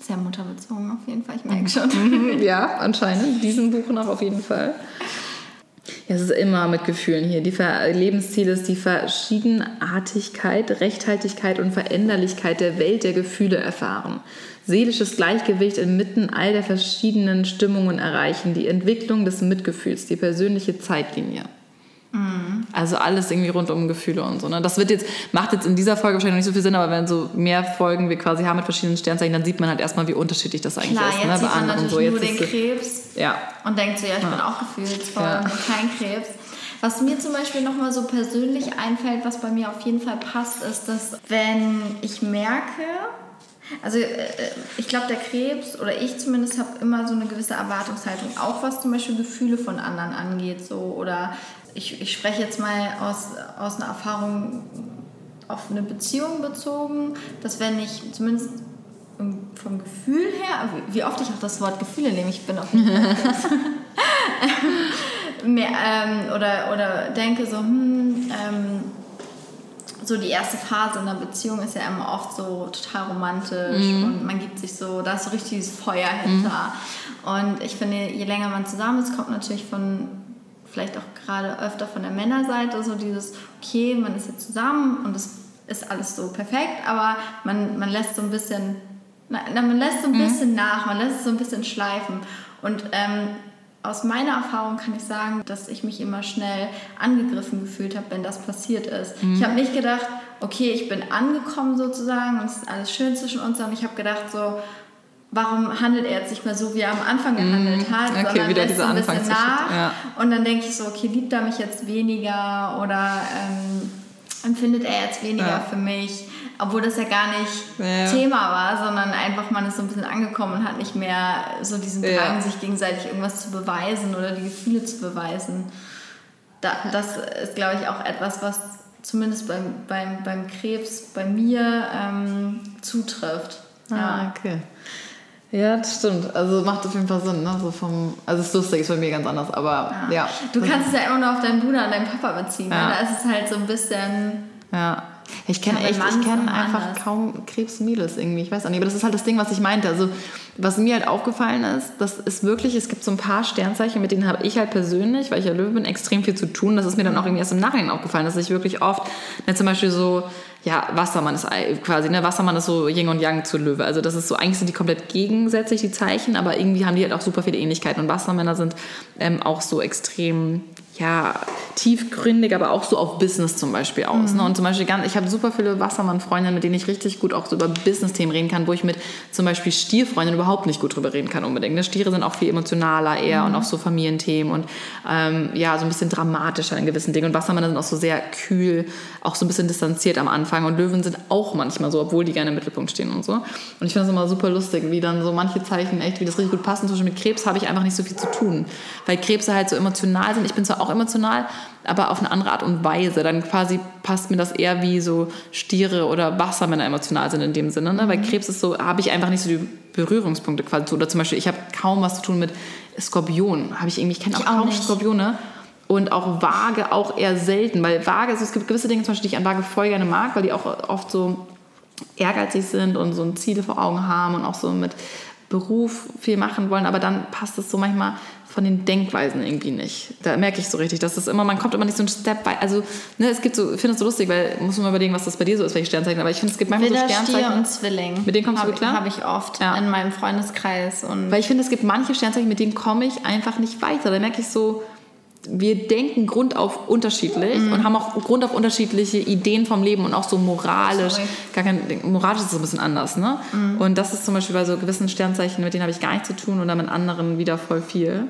Sehr mutterbezogen auf jeden Fall, ich merke schon. ja, anscheinend. Diesen Buch noch auf jeden Fall. Ja, es ist immer mit Gefühlen hier. Die Lebensziel ist die Verschiedenartigkeit, Rechthaltigkeit und Veränderlichkeit der Welt der Gefühle erfahren seelisches Gleichgewicht inmitten all der verschiedenen Stimmungen erreichen, die Entwicklung des Mitgefühls, die persönliche Zeitlinie. Also alles irgendwie rund um Gefühle und so. Ne? Das wird jetzt, macht jetzt in dieser Folge wahrscheinlich noch nicht so viel Sinn, aber wenn so mehr Folgen wir quasi haben mit verschiedenen Sternzeichen, dann sieht man halt erstmal, wie unterschiedlich das eigentlich Klar, ist. Jetzt ne? sieht Bei man natürlich so. jetzt nur den Krebs ja. und denkt so, ja, ich ja. bin auch gefühlsvoll ja. und kein Krebs. Was mir zum Beispiel nochmal so persönlich einfällt, was bei mir auf jeden Fall passt, ist, dass wenn ich merke, also äh, ich glaube, der Krebs oder ich zumindest habe immer so eine gewisse Erwartungshaltung, auch was zum Beispiel Gefühle von anderen angeht. So, oder ich, ich spreche jetzt mal aus, aus einer Erfahrung auf eine Beziehung bezogen, dass wenn ich zumindest vom Gefühl her, wie oft ich auch das Wort Gefühle nehme, ich bin auch nicht mehr, ähm, oder, oder denke so, hm, ähm, so die erste Phase in einer Beziehung ist ja immer oft so total romantisch mhm. und man gibt sich so, da ist so richtig dieses Feuer hinter. Mhm. Und ich finde, je länger man zusammen ist, kommt natürlich von, vielleicht auch gerade öfter von der Männerseite so dieses, okay, man ist jetzt zusammen und es ist alles so perfekt, aber man, man lässt so ein bisschen, na, man lässt so ein mhm. bisschen nach, man lässt es so ein bisschen schleifen. Und ähm, aus meiner Erfahrung kann ich sagen, dass ich mich immer schnell angegriffen gefühlt habe, wenn das passiert ist. Mhm. Ich habe nicht gedacht, okay, ich bin angekommen sozusagen und es ist alles schön zwischen uns, sondern ich habe gedacht so, warum handelt er jetzt nicht mehr so, wie er am Anfang gehandelt mhm. hat, okay, sondern wieder lässt ein bisschen nach. Ja. Und dann denke ich so, okay, liebt er mich jetzt weniger oder ähm, empfindet er jetzt weniger ja. für mich? obwohl das ja gar nicht ja. Thema war, sondern einfach man ist so ein bisschen angekommen und hat nicht mehr so diesen Drang, sich gegenseitig irgendwas zu beweisen oder die Gefühle zu beweisen. Da, das ist, glaube ich, auch etwas, was zumindest beim, beim, beim Krebs bei mir ähm, zutrifft. Ah, ja. okay. Ja, das stimmt. Also macht auf jeden Fall Sinn. Ne? So vom, also es ist lustig, ist bei mir ganz anders, aber ja. ja. Du kannst es ja immer nur auf deinen Bruder und deinen Papa beziehen. Ne? Ja. Ne? Da ist es halt so ein bisschen... Ja. Ich kenne echt, ich kenne einfach anders. kaum Krebsmädels irgendwie. Ich weiß auch nicht, aber das ist halt das Ding, was ich meinte. Also, was mir halt aufgefallen ist, das ist wirklich, es gibt so ein paar Sternzeichen, mit denen habe ich halt persönlich, weil ich ja Löwe bin, extrem viel zu tun. Das ist mir dann auch irgendwie erst im Nachhinein aufgefallen, dass ich wirklich oft, ne, zum Beispiel so, ja, Wassermann ist quasi, ne, Wassermann ist so Yin und Yang zu Löwe. Also, das ist so, eigentlich sind die komplett gegensätzlich, die Zeichen, aber irgendwie haben die halt auch super viele Ähnlichkeiten. Und Wassermänner sind ähm, auch so extrem ja, tiefgründig, aber auch so auf Business zum Beispiel aus. Ne? Mhm. Ne? Und zum Beispiel, ganz, ich habe super viele Wassermann-Freundinnen, mit denen ich richtig gut auch so über Business-Themen reden kann, wo ich mit zum Beispiel Stierfreundinnen überhaupt nicht gut drüber reden kann unbedingt. Ne? Stiere sind auch viel emotionaler eher mhm. und auch so Familienthemen und ähm, ja, so ein bisschen dramatischer in gewissen Dingen. Und Wassermänner sind auch so sehr kühl, auch so ein bisschen distanziert am Anfang. Und Löwen sind auch manchmal so, obwohl die gerne im Mittelpunkt stehen und so. Und ich finde das immer super lustig, wie dann so manche Zeichen echt, wie das richtig gut passen. Zum Beispiel mit Krebs habe ich einfach nicht so viel zu tun, weil Krebse halt so emotional sind. Ich bin zwar auch emotional, aber auf eine andere Art und Weise. Dann quasi passt mir das eher wie so Stiere oder Wassermänner emotional sind in dem Sinne. Ne? Weil mhm. Krebs ist so, habe ich einfach nicht so die Berührungspunkte quasi. Oder zum Beispiel, ich habe kaum was zu tun mit Skorpionen. Habe ich irgendwie, ich kenne auch, auch kaum nicht. Skorpione. Und auch Waage auch eher selten, weil Waage, also es gibt gewisse Dinge zum Beispiel, die ich an Waage voll gerne mag, weil die auch oft so ehrgeizig sind und so ein Ziel vor Augen haben und auch so mit Beruf viel machen wollen, aber dann passt es so manchmal von den Denkweisen irgendwie nicht. Da merke ich so richtig, dass das immer, man kommt immer nicht so ein Step bei. Also, ne, es gibt so, ich finde es so lustig, weil muss man überlegen, was das bei dir so ist, welche Sternzeichen. Aber ich finde, es gibt manchmal Widder, so Sternzeichen. Stier und Zwilling. Mit denen kommst hab, du klar? Habe ich oft ja. in meinem Freundeskreis. Und weil ich finde, es gibt manche Sternzeichen, mit denen komme ich einfach nicht weiter. Da merke ich so, wir denken grundauf unterschiedlich mhm. und haben auch Grund auf unterschiedliche Ideen vom Leben und auch so moralisch. Sorry. Gar kein, moralisch ist es ein bisschen anders, ne? Mhm. Und das ist zum Beispiel bei so gewissen Sternzeichen, mit denen habe ich gar nichts zu tun und dann mit anderen wieder voll viel.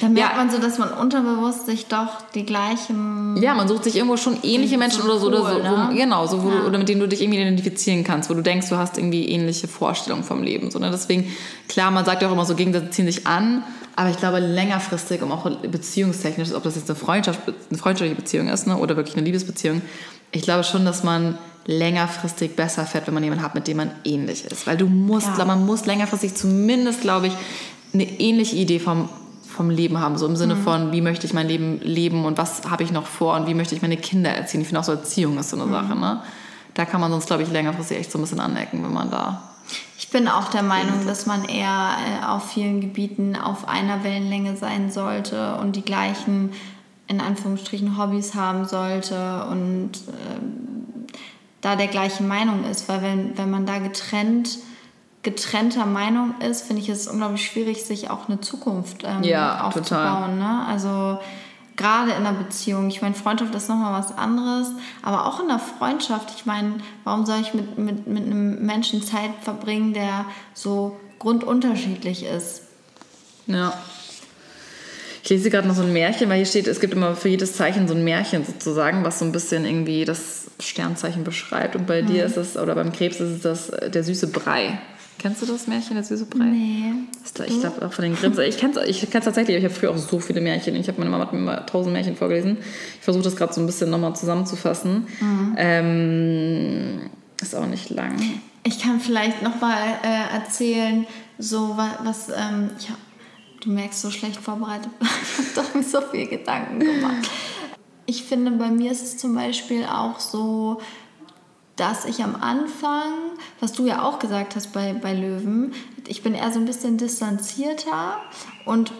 Da merkt ja. man so, dass man unterbewusst sich doch die gleichen. Ja, man sucht sich irgendwo schon ähnliche Menschen so oder so, cool, oder so ne? wo, genau, so, ja. du, oder mit denen du dich irgendwie identifizieren kannst, wo du denkst, du hast irgendwie ähnliche Vorstellungen vom Leben. So, ne? Deswegen, klar, man sagt ja auch immer so, Gegensätze ziehen sich an, aber ich glaube, längerfristig, um auch beziehungstechnisch, ob das jetzt eine, Freundschaft, eine freundschaftliche Beziehung ist ne, oder wirklich eine Liebesbeziehung, ich glaube schon, dass man längerfristig besser fährt, wenn man jemanden hat, mit dem man ähnlich ist. Weil du musst, ja. man muss längerfristig zumindest, glaube ich, eine ähnliche Idee vom, vom Leben haben. So im Sinne mhm. von, wie möchte ich mein Leben leben und was habe ich noch vor und wie möchte ich meine Kinder erziehen. Ich finde auch so Erziehung ist so eine mhm. Sache. Ne? Da kann man sonst, glaube ich, längerfristig echt so ein bisschen anecken, wenn man da ich bin auch der Meinung, dass man eher äh, auf vielen Gebieten auf einer Wellenlänge sein sollte und die gleichen, in Anführungsstrichen, Hobbys haben sollte und äh, da der gleichen Meinung ist. Weil wenn, wenn man da getrennt getrennter Meinung ist, finde ich es unglaublich schwierig, sich auch eine Zukunft ähm, ja, aufzubauen. Ne? Also gerade in einer Beziehung. Ich meine, Freundschaft ist nochmal was anderes, aber auch in der Freundschaft. Ich meine, warum soll ich mit, mit, mit einem Menschen Zeit verbringen, der so grundunterschiedlich ist? Ja. Ich lese gerade noch so ein Märchen, weil hier steht, es gibt immer für jedes Zeichen so ein Märchen sozusagen, was so ein bisschen irgendwie das Sternzeichen beschreibt. Und bei mhm. dir ist es, oder beim Krebs ist es das, der süße Brei. Kennst du das Märchen, der süße Brei? Nee. Ich glaube auch von den Grimms. Ich kenne es ich tatsächlich, ich habe früher auch so viele Märchen. Ich habe meine Mama hat mir immer tausend Märchen vorgelesen. Ich versuche das gerade so ein bisschen nochmal zusammenzufassen. Mhm. Ähm, ist auch nicht lang. Ich kann vielleicht nochmal äh, erzählen, so was, ähm, ja, du merkst, so schlecht vorbereitet. ich habe doch mir so viel Gedanken gemacht. Ich finde, bei mir ist es zum Beispiel auch so, dass ich am Anfang, was du ja auch gesagt hast bei, bei Löwen, ich bin eher so ein bisschen distanzierter und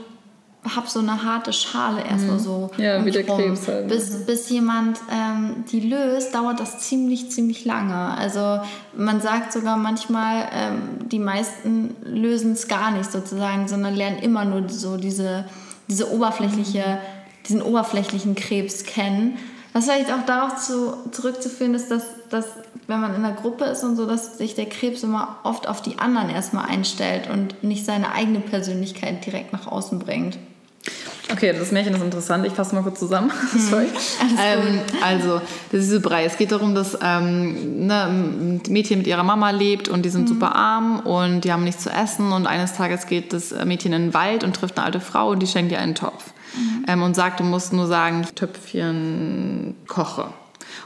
habe so eine harte Schale erstmal mhm. so. Ja, wie der Krebs halt. Bis, bis jemand ähm, die löst, dauert das ziemlich, ziemlich lange. Also man sagt sogar manchmal, ähm, die meisten lösen es gar nicht sozusagen, sondern lernen immer nur so diese, diese oberflächliche, diesen oberflächlichen Krebs kennen. Was vielleicht auch darauf zu, zurückzuführen ist, dass, dass wenn man in einer Gruppe ist und so, dass sich der Krebs immer oft auf die anderen erstmal einstellt und nicht seine eigene Persönlichkeit direkt nach außen bringt. Okay, das Märchen ist interessant. Ich fasse mal kurz zusammen. Sorry. Ähm, also, das ist diese Brei. Es geht darum, dass ähm, ne, ein Mädchen mit ihrer Mama lebt und die sind mhm. super arm und die haben nichts zu essen. Und eines Tages geht das Mädchen in den Wald und trifft eine alte Frau und die schenkt ihr einen Topf. Mhm. Ähm, und sagt, du musst nur sagen, Töpfchen koche.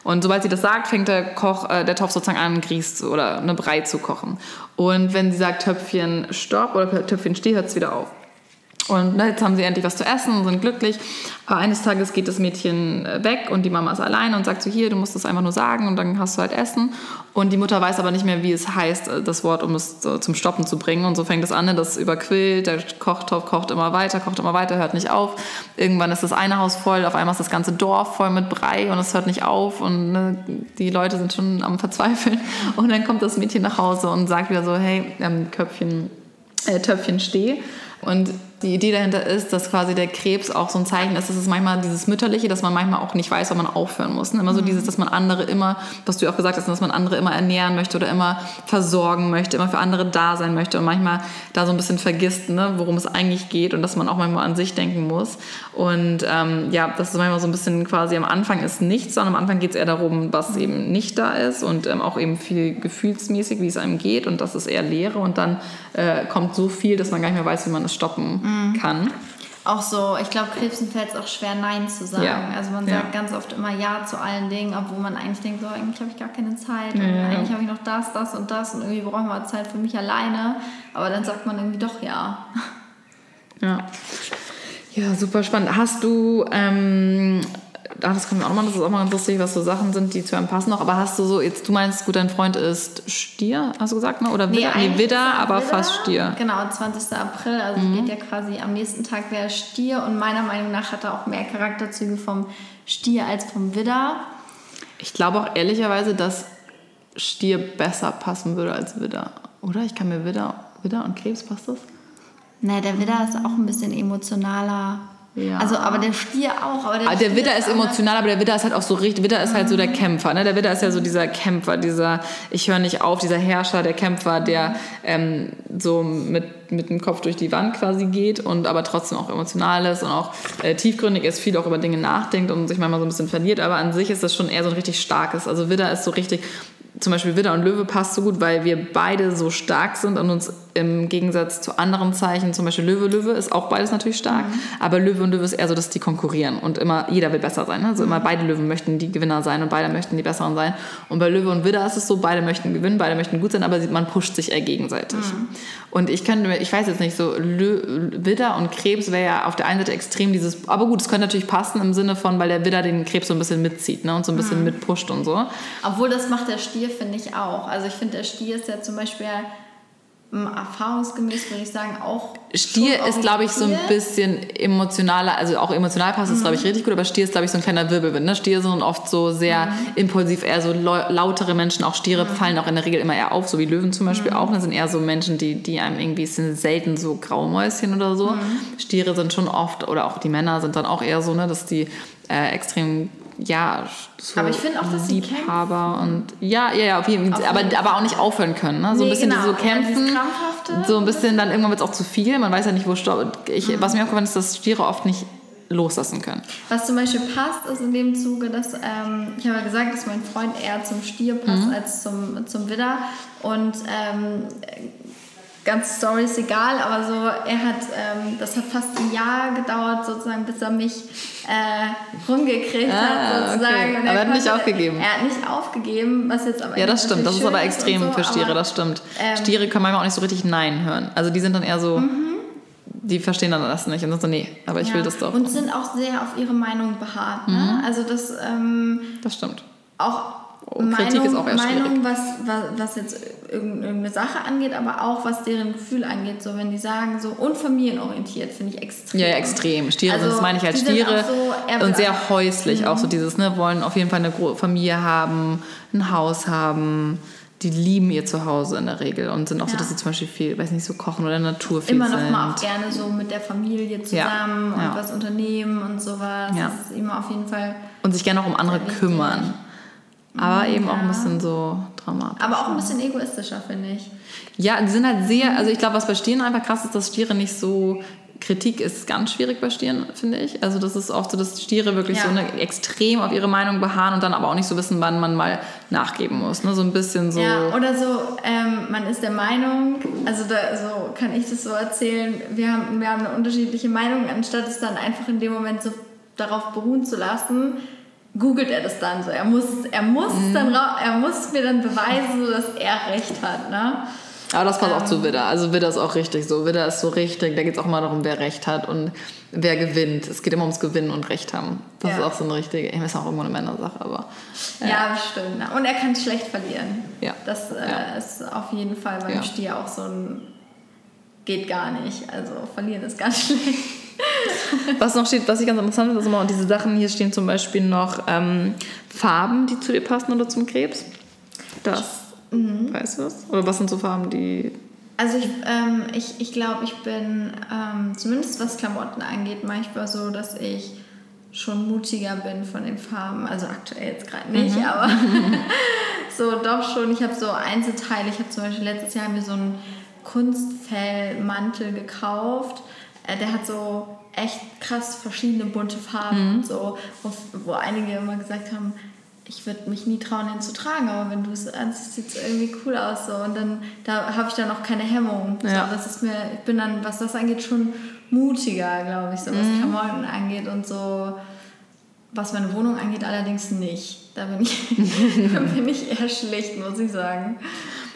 Und sobald sie das sagt, fängt der, Koch, äh, der Topf sozusagen an, Grieß oder eine Brei zu kochen. Und wenn sie sagt Töpfchen stopp oder Töpfchen steh, hört es wieder auf. Und ne, jetzt haben sie endlich was zu essen und sind glücklich. Aber eines Tages geht das Mädchen äh, weg und die Mama ist alleine und sagt so, hier, du musst es einfach nur sagen und dann hast du halt Essen. Und die Mutter weiß aber nicht mehr, wie es heißt, äh, das Wort, um es zum Stoppen zu bringen. Und so fängt es an, ne, das überquillt, der Kochtopf kocht immer weiter, kocht immer weiter, hört nicht auf. Irgendwann ist das eine Haus voll, auf einmal ist das ganze Dorf voll mit Brei und es hört nicht auf und ne, die Leute sind schon am Verzweifeln. Und dann kommt das Mädchen nach Hause und sagt wieder so, hey, ähm, Köpfchen, äh, Töpfchen steh. Und die Idee dahinter ist, dass quasi der Krebs auch so ein Zeichen ist, dass es manchmal dieses Mütterliche, dass man manchmal auch nicht weiß, wann man aufhören muss. Ne? Immer so mhm. dieses, dass man andere immer, was du auch gesagt hast, dass man andere immer ernähren möchte oder immer versorgen möchte, immer für andere da sein möchte und manchmal da so ein bisschen vergisst, ne, worum es eigentlich geht und dass man auch manchmal an sich denken muss. Und ähm, ja, das ist manchmal so ein bisschen quasi am Anfang ist nichts, sondern am Anfang geht es eher darum, was eben nicht da ist und ähm, auch eben viel gefühlsmäßig, wie es einem geht und das ist eher Leere und dann äh, kommt so viel, dass man gar nicht mehr weiß, wie man es stoppen mhm. kann. Auch so, ich glaube, Krebsen fällt es auch schwer, Nein zu sagen. Ja. Also man sagt ja. ganz oft immer Ja zu allen Dingen, obwohl man eigentlich denkt, so, eigentlich habe ich gar keine Zeit. Und eigentlich habe ich noch das, das und das und irgendwie brauche ich mal Zeit für mich alleine. Aber dann sagt man irgendwie doch Ja. Ja. Ja, super spannend. Hast du ähm, ach, das kommt mir auch nochmal, das ist auch mal ganz lustig, was so Sachen sind, die zu einem passen noch. Aber hast du so, jetzt du meinst, gut, dein Freund ist Stier, hast du gesagt, ne? Oder Widder? Nee, nee Widder, aber Widder, fast Stier. Genau, 20. April, also mhm. geht ja quasi am nächsten Tag wäre Stier und meiner Meinung nach hat er auch mehr Charakterzüge vom Stier als vom Widder. Ich glaube auch ehrlicherweise, dass Stier besser passen würde als Widder. Oder? Ich kann mir Widder, Widder und Krebs, passt das? Ne, der Widder ist auch ein bisschen emotionaler. Ja. Also, aber der Stier auch. Aber der, ah, der Widder ist emotional, aber der Widder ist halt auch so richtig. Widder ist halt so der mhm. Kämpfer. Ne? Der Widder ist ja so dieser Kämpfer, dieser Ich höre nicht auf, dieser Herrscher, der Kämpfer, der ähm, so mit, mit dem Kopf durch die Wand quasi geht und aber trotzdem auch emotional ist und auch äh, tiefgründig ist, viel auch über Dinge nachdenkt und sich manchmal so ein bisschen verliert. Aber an sich ist das schon eher so ein richtig starkes. Also Widder ist so richtig zum Beispiel Widder und Löwe passt so gut, weil wir beide so stark sind und uns im Gegensatz zu anderen Zeichen, zum Beispiel Löwe, Löwe ist auch beides natürlich stark, mhm. aber Löwe und Löwe ist eher so, dass die konkurrieren und immer, jeder will besser sein. Ne? Also immer beide Löwen möchten die Gewinner sein und beide möchten die Besseren sein. Und bei Löwe und Widder ist es so, beide möchten gewinnen, beide möchten gut sein, aber man pusht sich eher gegenseitig. Mhm. Und ich könnte mir, ich weiß jetzt nicht, so Lö Widder und Krebs wäre ja auf der einen Seite extrem dieses, aber gut, es könnte natürlich passen im Sinne von, weil der Widder den Krebs so ein bisschen mitzieht ne? und so ein bisschen mhm. mitpusht und so. Obwohl das macht der Stier, finde ich auch. Also ich finde, der Stier ist ja zum Beispiel erfahrungsgemäß würde ich sagen auch. Stier ist, glaube ich, so ein bisschen emotionaler, also auch emotional passt es, mhm. glaube ich, richtig gut, aber Stier ist, glaube ich, so ein kleiner Wirbelwind. Ne? Stier sind oft so sehr mhm. impulsiv, eher so lautere Menschen. Auch Stiere mhm. fallen auch in der Regel immer eher auf, so wie Löwen zum Beispiel mhm. auch. Das sind eher so Menschen, die, die einem irgendwie sind selten so Graumäuschen oder so. Mhm. Stiere sind schon oft, oder auch die Männer sind dann auch eher so, ne, dass die äh, extrem ja, so aber ich finde auch, dass Liebhaber und ja, ja, ja, auf jeden Fall, aber, aber auch nicht aufhören können. Ne? So nee, ein bisschen genau. so kämpfen, so ein bisschen dann irgendwann wird es auch zu viel. Man weiß ja nicht, wo Stopp. Ich, mhm. Was mir aufgefallen ist, dass Stiere oft nicht loslassen können. Was zum Beispiel passt, ist in dem Zuge, dass ähm, ich habe ja gesagt, dass mein Freund eher zum Stier passt mhm. als zum, zum Widder und ähm, ganze Story ist egal, aber so, er hat, ähm, das hat fast ein Jahr gedauert, sozusagen, bis er mich äh, rumgekriegt ah, hat, sozusagen. Okay. Aber er hat nicht aufgegeben. Er hat nicht aufgegeben, was jetzt aber. Ja, das stimmt, das ist aber extrem so, für Stiere, das stimmt. Ähm, Stiere können manchmal auch nicht so richtig Nein hören. Also die sind dann eher so. Mhm. Die verstehen dann das nicht und sind so, nee, aber ich ja. will das doch. Und sind auch sehr auf ihre Meinung beharrt. Ne? Mhm. Also das. Ähm, das stimmt. Auch Oh, Kritik ist auch eher Meinung, was, was, was jetzt irgendeine Sache angeht, aber auch was deren Gefühl angeht. So, wenn die sagen, so unfamilienorientiert, finde ich extrem. Ja, ja, extrem. Stiere, also, das meine ich als Stiere. So und sehr häuslich, mhm. auch so dieses, ne, wollen auf jeden Fall eine Familie haben, ein Haus haben. Die lieben ihr Zuhause in der Regel und sind auch ja. so, dass sie zum Beispiel viel, weiß nicht, so kochen oder Natur viel Immer noch sind. mal auch gerne so mit der Familie zusammen ja. und was unternehmen und sowas. Ja. Das ist immer auf jeden Fall. Und sich gerne auch um andere kümmern. Aber eben ja. auch ein bisschen so dramatisch. Aber auch ein bisschen egoistischer, finde ich. Ja, die sind halt sehr, also ich glaube, was bei Stieren einfach krass ist, dass Stiere nicht so. Kritik ist ganz schwierig bei Stieren, finde ich. Also das ist oft so, dass Stiere wirklich ja. so eine, extrem auf ihre Meinung beharren und dann aber auch nicht so wissen, wann man mal nachgeben muss. Ne? So ein bisschen so. Ja, oder so, ähm, man ist der Meinung, also da, so kann ich das so erzählen, wir haben, wir haben eine unterschiedliche Meinung, anstatt es dann einfach in dem Moment so darauf beruhen zu lassen, googelt er das dann so. Er muss, er muss, mhm. dann, er muss mir dann beweisen, dass er recht hat. Ne? Aber das passt ähm, auch zu. Widder. Also Widder ist auch richtig so. Widder ist so richtig. Da geht es auch mal darum, wer Recht hat und wer gewinnt. Es geht immer ums Gewinnen und Recht haben. Das ja. ist auch so ein richtiger. Ich weiß auch irgendwo eine Männersache, aber. Äh. Ja, bestimmt. Und er kann schlecht verlieren. Ja. Das äh, ja. ist auf jeden Fall beim ja. Stier auch so ein. Geht gar nicht. Also verlieren ist ganz schlecht. was noch steht, was ich ganz interessant finde, ist immer, diese Sachen hier stehen zum Beispiel noch ähm, Farben, die zu dir passen oder zum Krebs. Das, mhm. weißt du das? Oder was sind so Farben, die... Also ich, ähm, ich, ich glaube, ich bin, ähm, zumindest was Klamotten angeht, manchmal so, dass ich schon mutiger bin von den Farben. Also aktuell jetzt gerade nicht, mhm. aber so doch schon. Ich habe so Einzelteile. Ich habe zum Beispiel letztes Jahr mir so einen Kunstfellmantel gekauft der hat so echt krass verschiedene bunte Farben mhm. so, wo, wo einige immer gesagt haben, ich würde mich nie trauen, den zu tragen, aber wenn du es anziehst, sieht es irgendwie cool aus. So. Und dann da habe ich dann auch keine Hemmung. Ja. So, das ist mir, ich bin dann, was das angeht, schon mutiger, glaube ich, so was mhm. Klamotten angeht und so. Was meine Wohnung angeht, allerdings nicht. Da bin ich, da bin ich eher schlicht, muss ich sagen.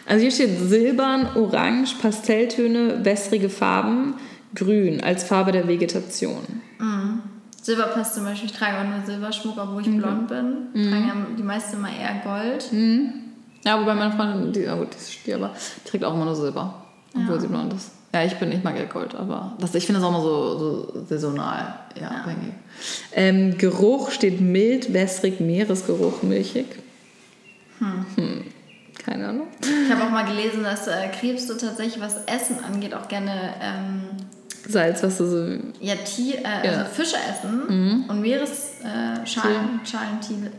Also hier steht Silbern, Orange, Pastelltöne, wässrige Farben grün als Farbe der Vegetation. Mhm. Silber passt zum Beispiel, ich trage auch nur Silberschmuck, obwohl ich mhm. blond bin. Mhm. Tragen ja die meisten immer eher Gold. Mhm. Ja, wobei meine Freundin, die, ja gut, die ist die, aber die trägt auch immer nur Silber, obwohl ja. sie blond ist. Ja, ich bin, ich mag ja Gold, aber das, ich finde das auch immer so, so saisonal ja, ja. abhängig. Ähm, Geruch steht mild, wässrig, Meeresgeruch, milchig. Hm. Hm. Keine Ahnung. Ich habe auch mal gelesen, dass äh, Krebs so tatsächlich, was Essen angeht, auch gerne ähm, Salz, was du so. Ja, Tier, äh, ja. also Fische essen mhm. und Meeresschalen, äh, Schalen, Schalentiere.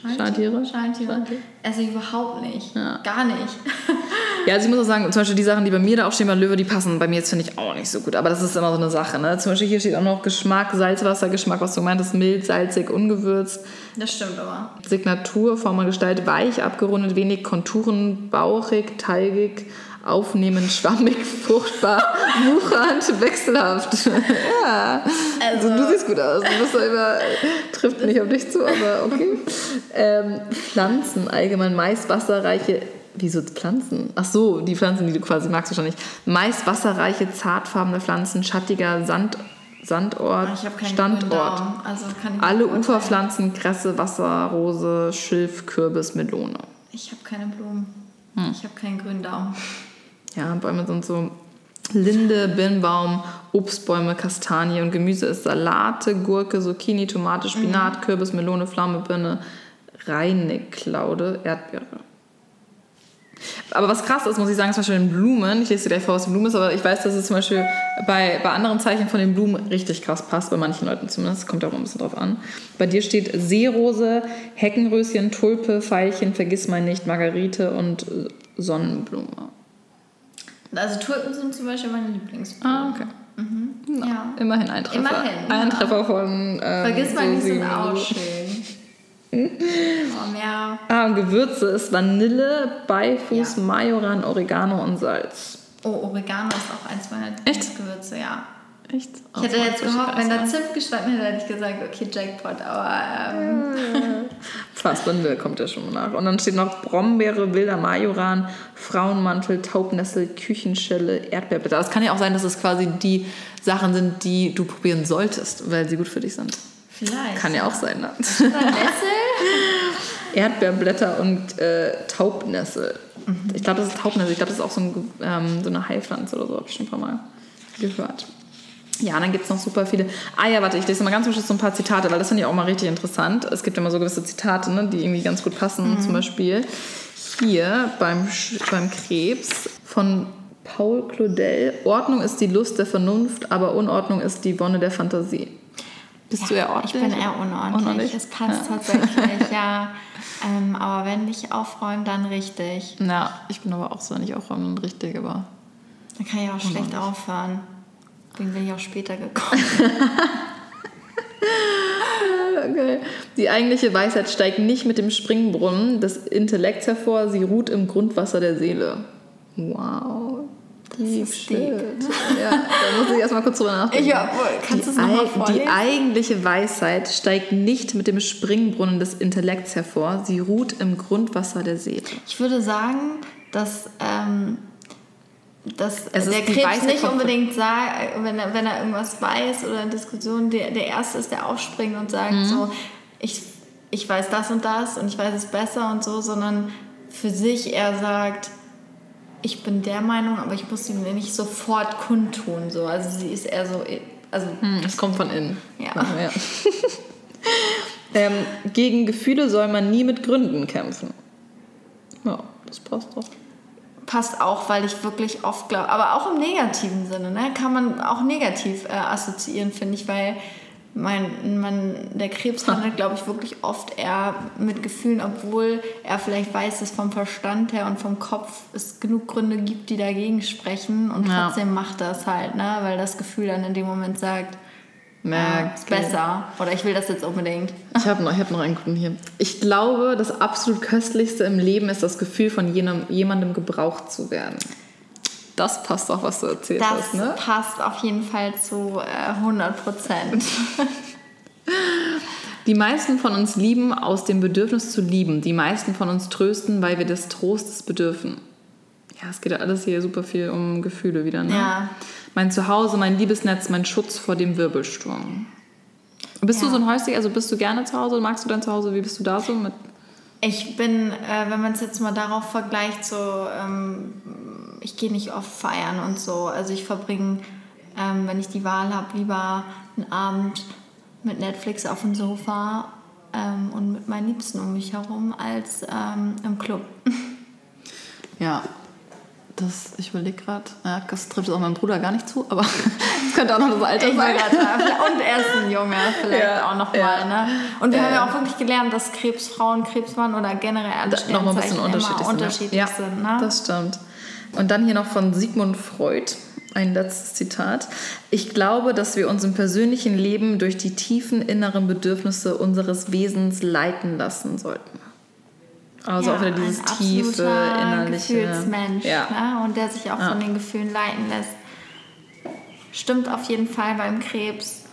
Schalentiere? Schalentiere. Esse ich überhaupt nicht. Ja. Gar nicht. ja, also ich muss auch sagen, zum Beispiel die Sachen, die bei mir da aufstehen bei Löwe, die passen bei mir jetzt, finde ich, auch nicht so gut. Aber das ist immer so eine Sache. Ne? Zum Beispiel hier steht auch noch Geschmack, Salzwassergeschmack, was du meintest, mild, salzig, ungewürzt. Das stimmt aber. Signatur, Form und Gestalt, weich, abgerundet, wenig Konturen, bauchig, teigig, aufnehmend, schwammig, fruchtbar, wuchernd, wechselhaft. ja. Also, also, du siehst gut aus. Du bist immer, trifft nicht auf dich zu, aber okay. Ähm, Pflanzen allgemein, meist wasserreiche. Wieso Pflanzen? Ach so, die Pflanzen, die du quasi magst wahrscheinlich. Meist wasserreiche, zartfarbene Pflanzen, schattiger Sand, Sandort, ah, Standort. Also Alle Uferpflanzen, Kresse, Wasser, Rose, Schilf, Kürbis, Melone. Ich habe keine Blumen. Hm. Ich habe keinen grünen Daumen. Ja, Bäume sind so Linde, Birnbaum, Obstbäume, Kastanie und Gemüse ist Salate, Gurke, Zucchini, Tomate, Spinat, mhm. Kürbis, Melone, Pflaume, Birne, Reinecklaude, Erdbeere. Aber was krass ist, muss ich sagen, zum Beispiel in Blumen, ich lese dir gleich vor, was eine Blume ist, aber ich weiß, dass es zum Beispiel bei, bei anderen Zeichen von den Blumen richtig krass passt, bei manchen Leuten zumindest, kommt auch ein bisschen drauf an. Bei dir steht Seerose, Heckenröschen, Tulpe, Veilchen, Vergissmeinnicht, Margarite und Sonnenblume. Also Tulpen sind zum Beispiel meine Lieblingsblumen. Ah, okay. Mhm. No. Ja. Immerhin ein Treffer. Immerhin. Ein Treffer von. Ähm, Vergiss mal nicht, sind auch schön. oh, mehr. Ah, und Gewürze ist Vanille, Beifuß, ja. Majoran, Oregano und Salz. Oh, Oregano ist auch eins meiner Lieblingsgewürze, ja. Echt? Ich hätte jetzt gehofft, wenn da Zimt gestanden hätte, hätte ich gesagt, okay, Jackpot, aber. Ähm. Fast, Vanille kommt ja schon nach. Und dann steht noch Brombeere, wilder Majoran, Frauenmantel, Taubnessel, Küchenschelle, Erdbeerblätter. Das kann ja auch sein, dass es quasi die Sachen sind, die du probieren solltest, weil sie gut für dich sind. Vielleicht. Kann ja auch sein, ne? Erdbeerblätter und äh, Taubnessel. Mhm. Ich glaube, das ist Taubnessel. Ich glaube, das ist auch so, ein, ähm, so eine Heilpflanze oder so, habe ich schon ein paar Mal gehört. Ja, dann gibt es noch super viele. Ah ja, warte, ich lese mal ganz zum Schluss so ein paar Zitate, weil das finde ich auch mal richtig interessant. Es gibt immer so gewisse Zitate, ne, die irgendwie ganz gut passen. Mhm. Zum Beispiel hier beim, beim Krebs von Paul Claudel. Ordnung ist die Lust der Vernunft, aber Unordnung ist die Wonne der Fantasie. Bist ja, du eher ordentlich? Ich bin eher unordentlich. unordentlich? Es passt ja. tatsächlich, ja. Ähm, aber wenn ich aufräume, dann richtig. Ja, ich bin aber auch so nicht aufräumen und richtig, aber. Dann kann ich auch schlecht aufhören. Deswegen bin ich auch später gekommen. okay. Die eigentliche Weisheit steigt nicht mit dem Springbrunnen des Intellekts hervor, sie ruht im Grundwasser der Seele. Wow. Deep shit. Ja, da muss ich erstmal kurz drüber nachdenken. Ja, kannst du es nochmal vorlesen? Die eigentliche Weisheit steigt nicht mit dem Springbrunnen des Intellekts hervor, sie ruht im Grundwasser der Seele. Ich würde sagen, dass ähm, dass es der Krebs nicht unbedingt sagt, wenn er, wenn er irgendwas weiß oder in Diskussionen, der, der Erste ist, der aufspringt und sagt mhm. so, ich, ich weiß das und das und ich weiß es besser und so, sondern für sich er sagt, ich bin der Meinung, aber ich muss ihm nicht sofort kundtun. So. Also sie ist eher so, also... Hm, es kommt von innen. Ja. ja. ähm, gegen Gefühle soll man nie mit Gründen kämpfen. Ja, das passt doch passt auch, weil ich wirklich oft glaube, aber auch im negativen Sinne, ne, kann man auch negativ äh, assoziieren, finde ich, weil mein, mein, der Krebs handelt, glaube ich, wirklich oft eher mit Gefühlen, obwohl er vielleicht weiß, dass vom Verstand her und vom Kopf es genug Gründe gibt, die dagegen sprechen und ja. trotzdem macht er es halt, ne, weil das Gefühl dann in dem Moment sagt, Merkt. Ist besser. Oder ich will das jetzt unbedingt. Ich habe noch, hab noch einen guten hier. Ich glaube, das absolut Köstlichste im Leben ist das Gefühl, von jenem, jemandem gebraucht zu werden. Das passt auch, was du erzählt das hast, ne? Das passt auf jeden Fall zu äh, 100 Prozent. Die meisten von uns lieben aus dem Bedürfnis zu lieben. Die meisten von uns trösten, weil wir des Trostes bedürfen. Ja, es geht ja alles hier super viel um Gefühle wieder, ne? Ja. Mein Zuhause, mein Liebesnetz, mein Schutz vor dem Wirbelsturm. Bist ja. du so ein Häuslicher, also bist du gerne zu Hause? Magst du dein Zuhause? Wie bist du da so mit? Ich bin, äh, wenn man es jetzt mal darauf vergleicht, so, ähm, ich gehe nicht oft feiern und so. Also ich verbringe, ähm, wenn ich die Wahl habe, lieber einen Abend mit Netflix auf dem Sofa ähm, und mit meinen Liebsten um mich herum als ähm, im Club. Ja, das, ich überlege gerade, ja, das trifft auch meinem Bruder gar nicht zu, aber es könnte auch noch das Alter sein. und er ist ein Junge, vielleicht ja, auch nochmal. Ja. Ne? Und wir ja. haben ja auch wirklich gelernt, dass Krebsfrauen, Krebsmann oder generell alle noch mal ein bisschen unterschiedlich, sind, unterschiedlich ja. sind. Ne? Das stimmt. Und dann hier noch von Sigmund Freud. Ein letztes Zitat. Ich glaube, dass wir uns im persönlichen Leben durch die tiefen inneren Bedürfnisse unseres Wesens leiten lassen sollten. Also ja, auch wieder dieses tiefe, innerliche. Gefühlsmensch, ja. ne? und der sich auch ja. von den Gefühlen leiten lässt. Stimmt auf jeden Fall beim Krebs.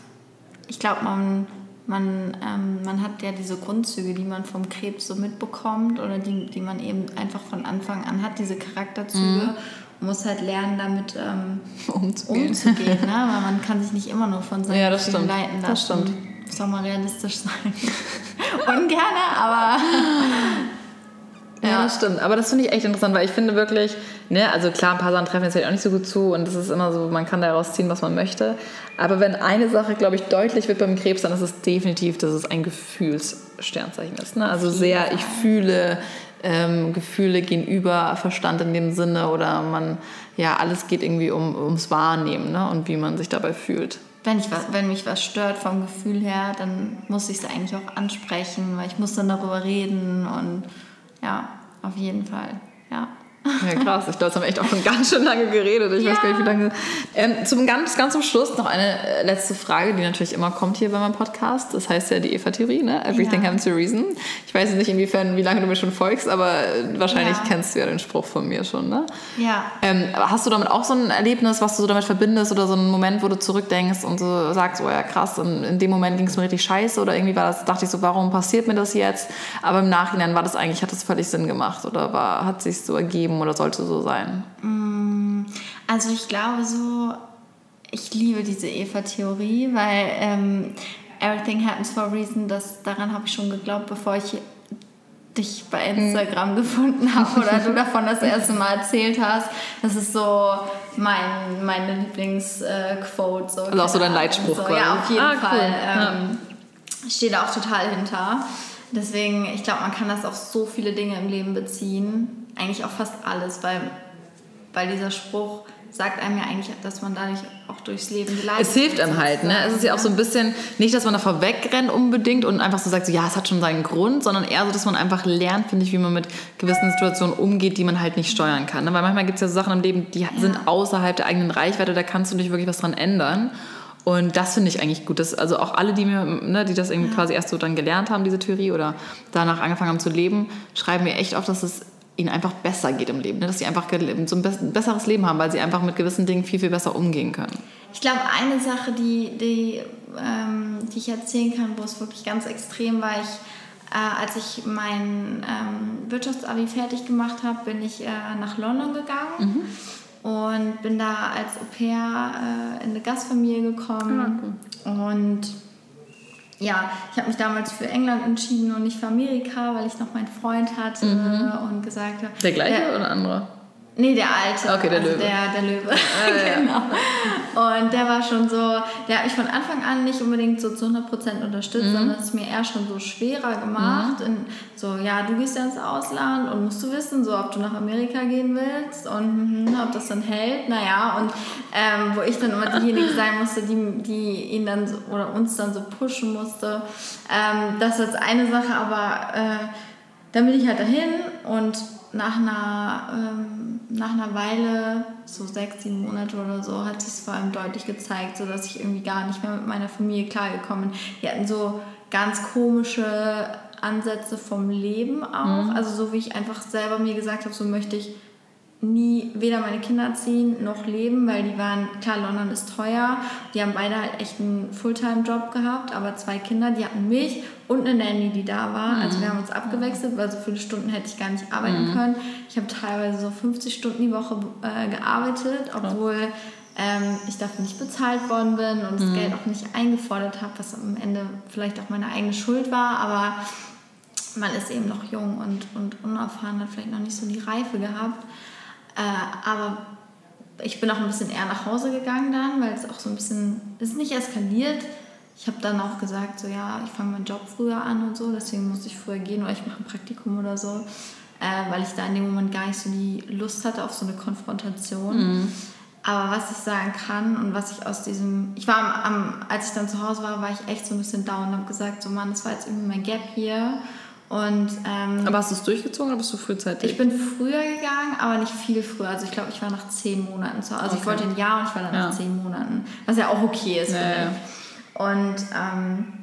Ich glaube, man, man, ähm, man hat ja diese Grundzüge, die man vom Krebs so mitbekommt oder die, die man eben einfach von Anfang an hat, diese Charakterzüge. Mhm. Man muss halt lernen, damit ähm, umzugehen. umzugehen ne? Weil man kann sich nicht immer nur von seinen ja, Gefühlen stimmt. leiten lassen. Das stimmt. Soll mal realistisch sein. Ungerne, aber ja, ja, das stimmt. Aber das finde ich echt interessant, weil ich finde wirklich, ne, also klar, ein paar Sachen treffen jetzt halt auch nicht so gut zu und es ist immer so, man kann daraus ziehen, was man möchte. Aber wenn eine Sache, glaube ich, deutlich wird beim Krebs, dann ist es definitiv, dass es ein Gefühlssternzeichen ist. Ne? Also sehr, ich fühle, ähm, Gefühle gehen über Verstand in dem Sinne oder man, ja, alles geht irgendwie um, ums Wahrnehmen ne? und wie man sich dabei fühlt. Wenn, ich was, wenn mich was stört vom Gefühl her, dann muss ich es eigentlich auch ansprechen, weil ich muss dann darüber reden und ja, auf jeden Fall. Ja. Ja, krass. Ich glaube, jetzt haben wir echt auch schon ganz schön lange geredet. Ich ja. weiß gar nicht, wie lange. Ähm, zum ganz, ganz zum Schluss noch eine äh, letzte Frage, die natürlich immer kommt hier bei meinem Podcast. Das heißt ja die Eva-Theorie, ne? Everything ja. happens to reason. Ich weiß nicht, inwiefern, wie lange du mir schon folgst, aber äh, wahrscheinlich ja. kennst du ja den Spruch von mir schon, ne? Ja. Ähm, hast du damit auch so ein Erlebnis, was du so damit verbindest oder so einen Moment, wo du zurückdenkst und so sagst, oh ja, krass, und in dem Moment ging es mir richtig scheiße oder irgendwie war das, dachte ich so, warum passiert mir das jetzt? Aber im Nachhinein war das eigentlich, hat das völlig Sinn gemacht oder war, hat sich so ergeben oder sollte so sein? Mm, also ich glaube so, ich liebe diese Eva-Theorie, weil ähm, Everything happens for a reason, das, daran habe ich schon geglaubt, bevor ich dich bei Instagram mhm. gefunden habe oder du davon das erste Mal erzählt hast. Das ist so mein, meine Lieblingsquote. so, also auch so dein Leitspruch so. quasi. Ja, auf jeden ah, Fall. Cool. Ähm, ja. Stehe da auch total hinter. Deswegen, ich glaube, man kann das auf so viele Dinge im Leben beziehen. Eigentlich auf fast alles, weil, weil dieser Spruch sagt einem ja eigentlich, dass man dadurch auch durchs Leben geleitet Es hilft einem halt, ne? Es ist ja auch so ein bisschen, nicht, dass man davor wegrennt unbedingt und einfach so sagt, so, ja, es hat schon seinen Grund, sondern eher so, dass man einfach lernt, finde ich, wie man mit gewissen Situationen umgeht, die man halt nicht steuern kann. Ne? Weil manchmal gibt es ja so Sachen im Leben, die ja. sind außerhalb der eigenen Reichweite, da kannst du nicht wirklich was dran ändern. Und das finde ich eigentlich gut. Dass, also auch alle, die mir, ne, die das irgendwie ja. quasi erst so dann gelernt haben, diese Theorie, oder danach angefangen haben zu leben, schreiben mir echt oft, dass es ihnen einfach besser geht im Leben. Ne? Dass sie einfach so ein besseres Leben haben, weil sie einfach mit gewissen Dingen viel, viel besser umgehen können. Ich glaube, eine Sache, die, die, ähm, die ich erzählen kann, wo es wirklich ganz extrem war, ich, äh, als ich mein ähm, Wirtschaftsabi fertig gemacht habe, bin ich äh, nach London gegangen. Mhm und bin da als Au pair äh, in eine Gastfamilie gekommen. Okay. Und ja, ich habe mich damals für England entschieden und nicht für Amerika, weil ich noch meinen Freund hatte mhm. und gesagt habe. Der gleiche der, oder anderer? Nee, der alte. Okay, der also Löwe. Der, der Löwe. Ah, genau. Und der war schon so, der hat mich von Anfang an nicht unbedingt so zu 100% unterstützt, mhm. sondern es mir eher schon so schwerer gemacht. Mhm. In, so, ja, du gehst ja ins Ausland und musst du wissen, so, ob du nach Amerika gehen willst und mh, ob das dann hält. Naja, und ähm, wo ich dann immer diejenige sein musste, die, die ihn dann so, oder uns dann so pushen musste. Ähm, das ist eine Sache, aber äh, dann bin ich halt dahin und nach einer, ähm, nach einer Weile, so sechs, sieben Monate oder so, hat sich es vor allem deutlich gezeigt, sodass ich irgendwie gar nicht mehr mit meiner Familie klargekommen bin. Die hatten so ganz komische Ansätze vom Leben auch. Mhm. Also so wie ich einfach selber mir gesagt habe, so möchte ich nie weder meine Kinder erziehen noch leben, weil die waren, klar, London ist teuer. Die haben beide halt echt einen Fulltime-Job gehabt, aber zwei Kinder, die hatten mich und eine Nanny, die da war. Mhm. Also wir haben uns abgewechselt, weil so viele Stunden hätte ich gar nicht arbeiten mhm. können. Ich habe teilweise so 50 Stunden die Woche äh, gearbeitet, obwohl ähm, ich dafür nicht bezahlt worden bin und das mhm. Geld auch nicht eingefordert habe, was am Ende vielleicht auch meine eigene Schuld war, aber man ist eben noch jung und, und unerfahren, hat vielleicht noch nicht so die Reife gehabt. Äh, aber ich bin auch ein bisschen eher nach Hause gegangen dann, weil es auch so ein bisschen, es ist nicht eskaliert. Ich habe dann auch gesagt, so ja, ich fange meinen Job früher an und so, deswegen muss ich früher gehen oder ich mache ein Praktikum oder so, äh, weil ich da in dem Moment gar nicht so die Lust hatte auf so eine Konfrontation. Mhm. Aber was ich sagen kann und was ich aus diesem, ich war am, am, als ich dann zu Hause war, war ich echt so ein bisschen down und habe gesagt, so Mann, das war jetzt irgendwie mein Gap hier. Und, ähm, aber hast du es durchgezogen oder bist du frühzeitig? Ich bin früher gegangen, aber nicht viel früher. Also ich glaube, ich war nach zehn Monaten zu Hause. Also okay. ich wollte ein Jahr und ich war dann ja. nach zehn Monaten. Was ja auch okay ist, ja, finde ich. Und ähm,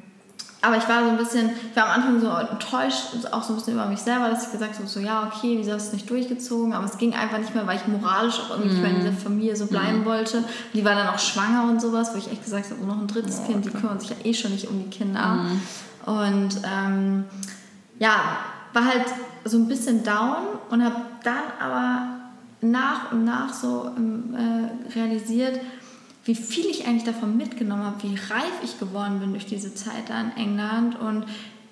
aber ich war so ein bisschen, ich war am Anfang so enttäuscht, auch so ein bisschen über mich selber, dass ich gesagt habe, so ja, okay, wieso hast du es nicht durchgezogen? Aber es ging einfach nicht mehr, weil ich moralisch auch irgendwie mm. in dieser Familie so bleiben mm. wollte. Die war dann auch schwanger und sowas, wo ich echt gesagt habe, noch ein drittes oh, Kind, die kümmern sich ja eh schon nicht um die Kinder. Mm. Und ähm, ja, war halt so ein bisschen down und habe dann aber nach und nach so ähm, äh, realisiert, wie viel ich eigentlich davon mitgenommen habe, wie reif ich geworden bin durch diese Zeit da in England und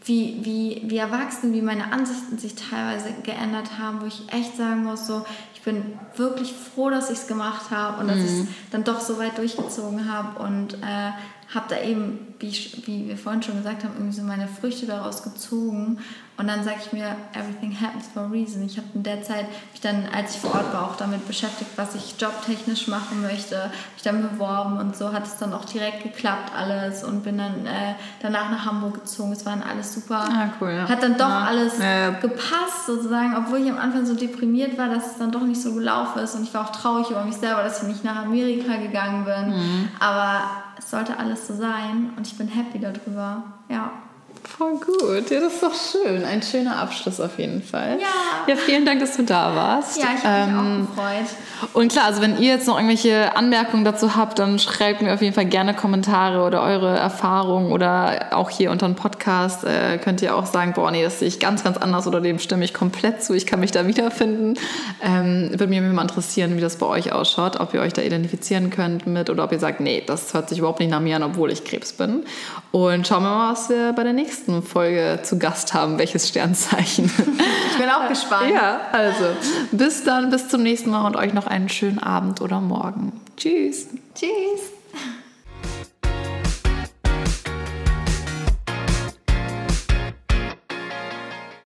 wie, wie, wie erwachsen, wie meine Ansichten sich teilweise geändert haben, wo ich echt sagen muss, so, ich bin wirklich froh, dass ich es gemacht habe und mhm. dass ich es dann doch so weit durchgezogen habe und äh, habe da eben, wie, ich, wie wir vorhin schon gesagt haben, irgendwie so meine Früchte daraus gezogen und dann sage ich mir, everything happens for a reason. Ich habe in der Zeit mich dann, als ich vor Ort war, auch damit beschäftigt, was ich jobtechnisch machen möchte. Mich dann beworben und so hat es dann auch direkt geklappt alles und bin dann äh, danach nach Hamburg gezogen. Es war dann alles super. Ah, cool, ja. Hat dann doch ja. alles ja. gepasst sozusagen, obwohl ich am Anfang so deprimiert war, dass es dann doch nicht so gelaufen ist und ich war auch traurig über mich selber, dass ich nicht nach Amerika gegangen bin. Mhm. Aber sollte alles so sein und ich bin happy darüber. Ja. Voll gut. Ja, das ist doch schön. Ein schöner Abschluss auf jeden Fall. Ja. Ja, vielen Dank, dass du da warst. Ja, ich habe ähm, mich auch gefreut. Und klar, also wenn ihr jetzt noch irgendwelche Anmerkungen dazu habt, dann schreibt mir auf jeden Fall gerne Kommentare oder eure Erfahrungen oder auch hier unter dem Podcast äh, könnt ihr auch sagen, boah, nee, das sehe ich ganz, ganz anders oder dem stimme ich komplett zu. Ich kann mich da wiederfinden. Ähm, würde mich mal interessieren, wie das bei euch ausschaut, ob ihr euch da identifizieren könnt mit oder ob ihr sagt, nee, das hört sich überhaupt nicht nach mir an, obwohl ich Krebs bin. Und schauen wir mal, was wir bei der nächsten Folge zu Gast haben, welches Sternzeichen. Ich bin auch gespannt. Ja, also bis dann, bis zum nächsten Mal und euch noch einen schönen Abend oder Morgen. Tschüss. Tschüss.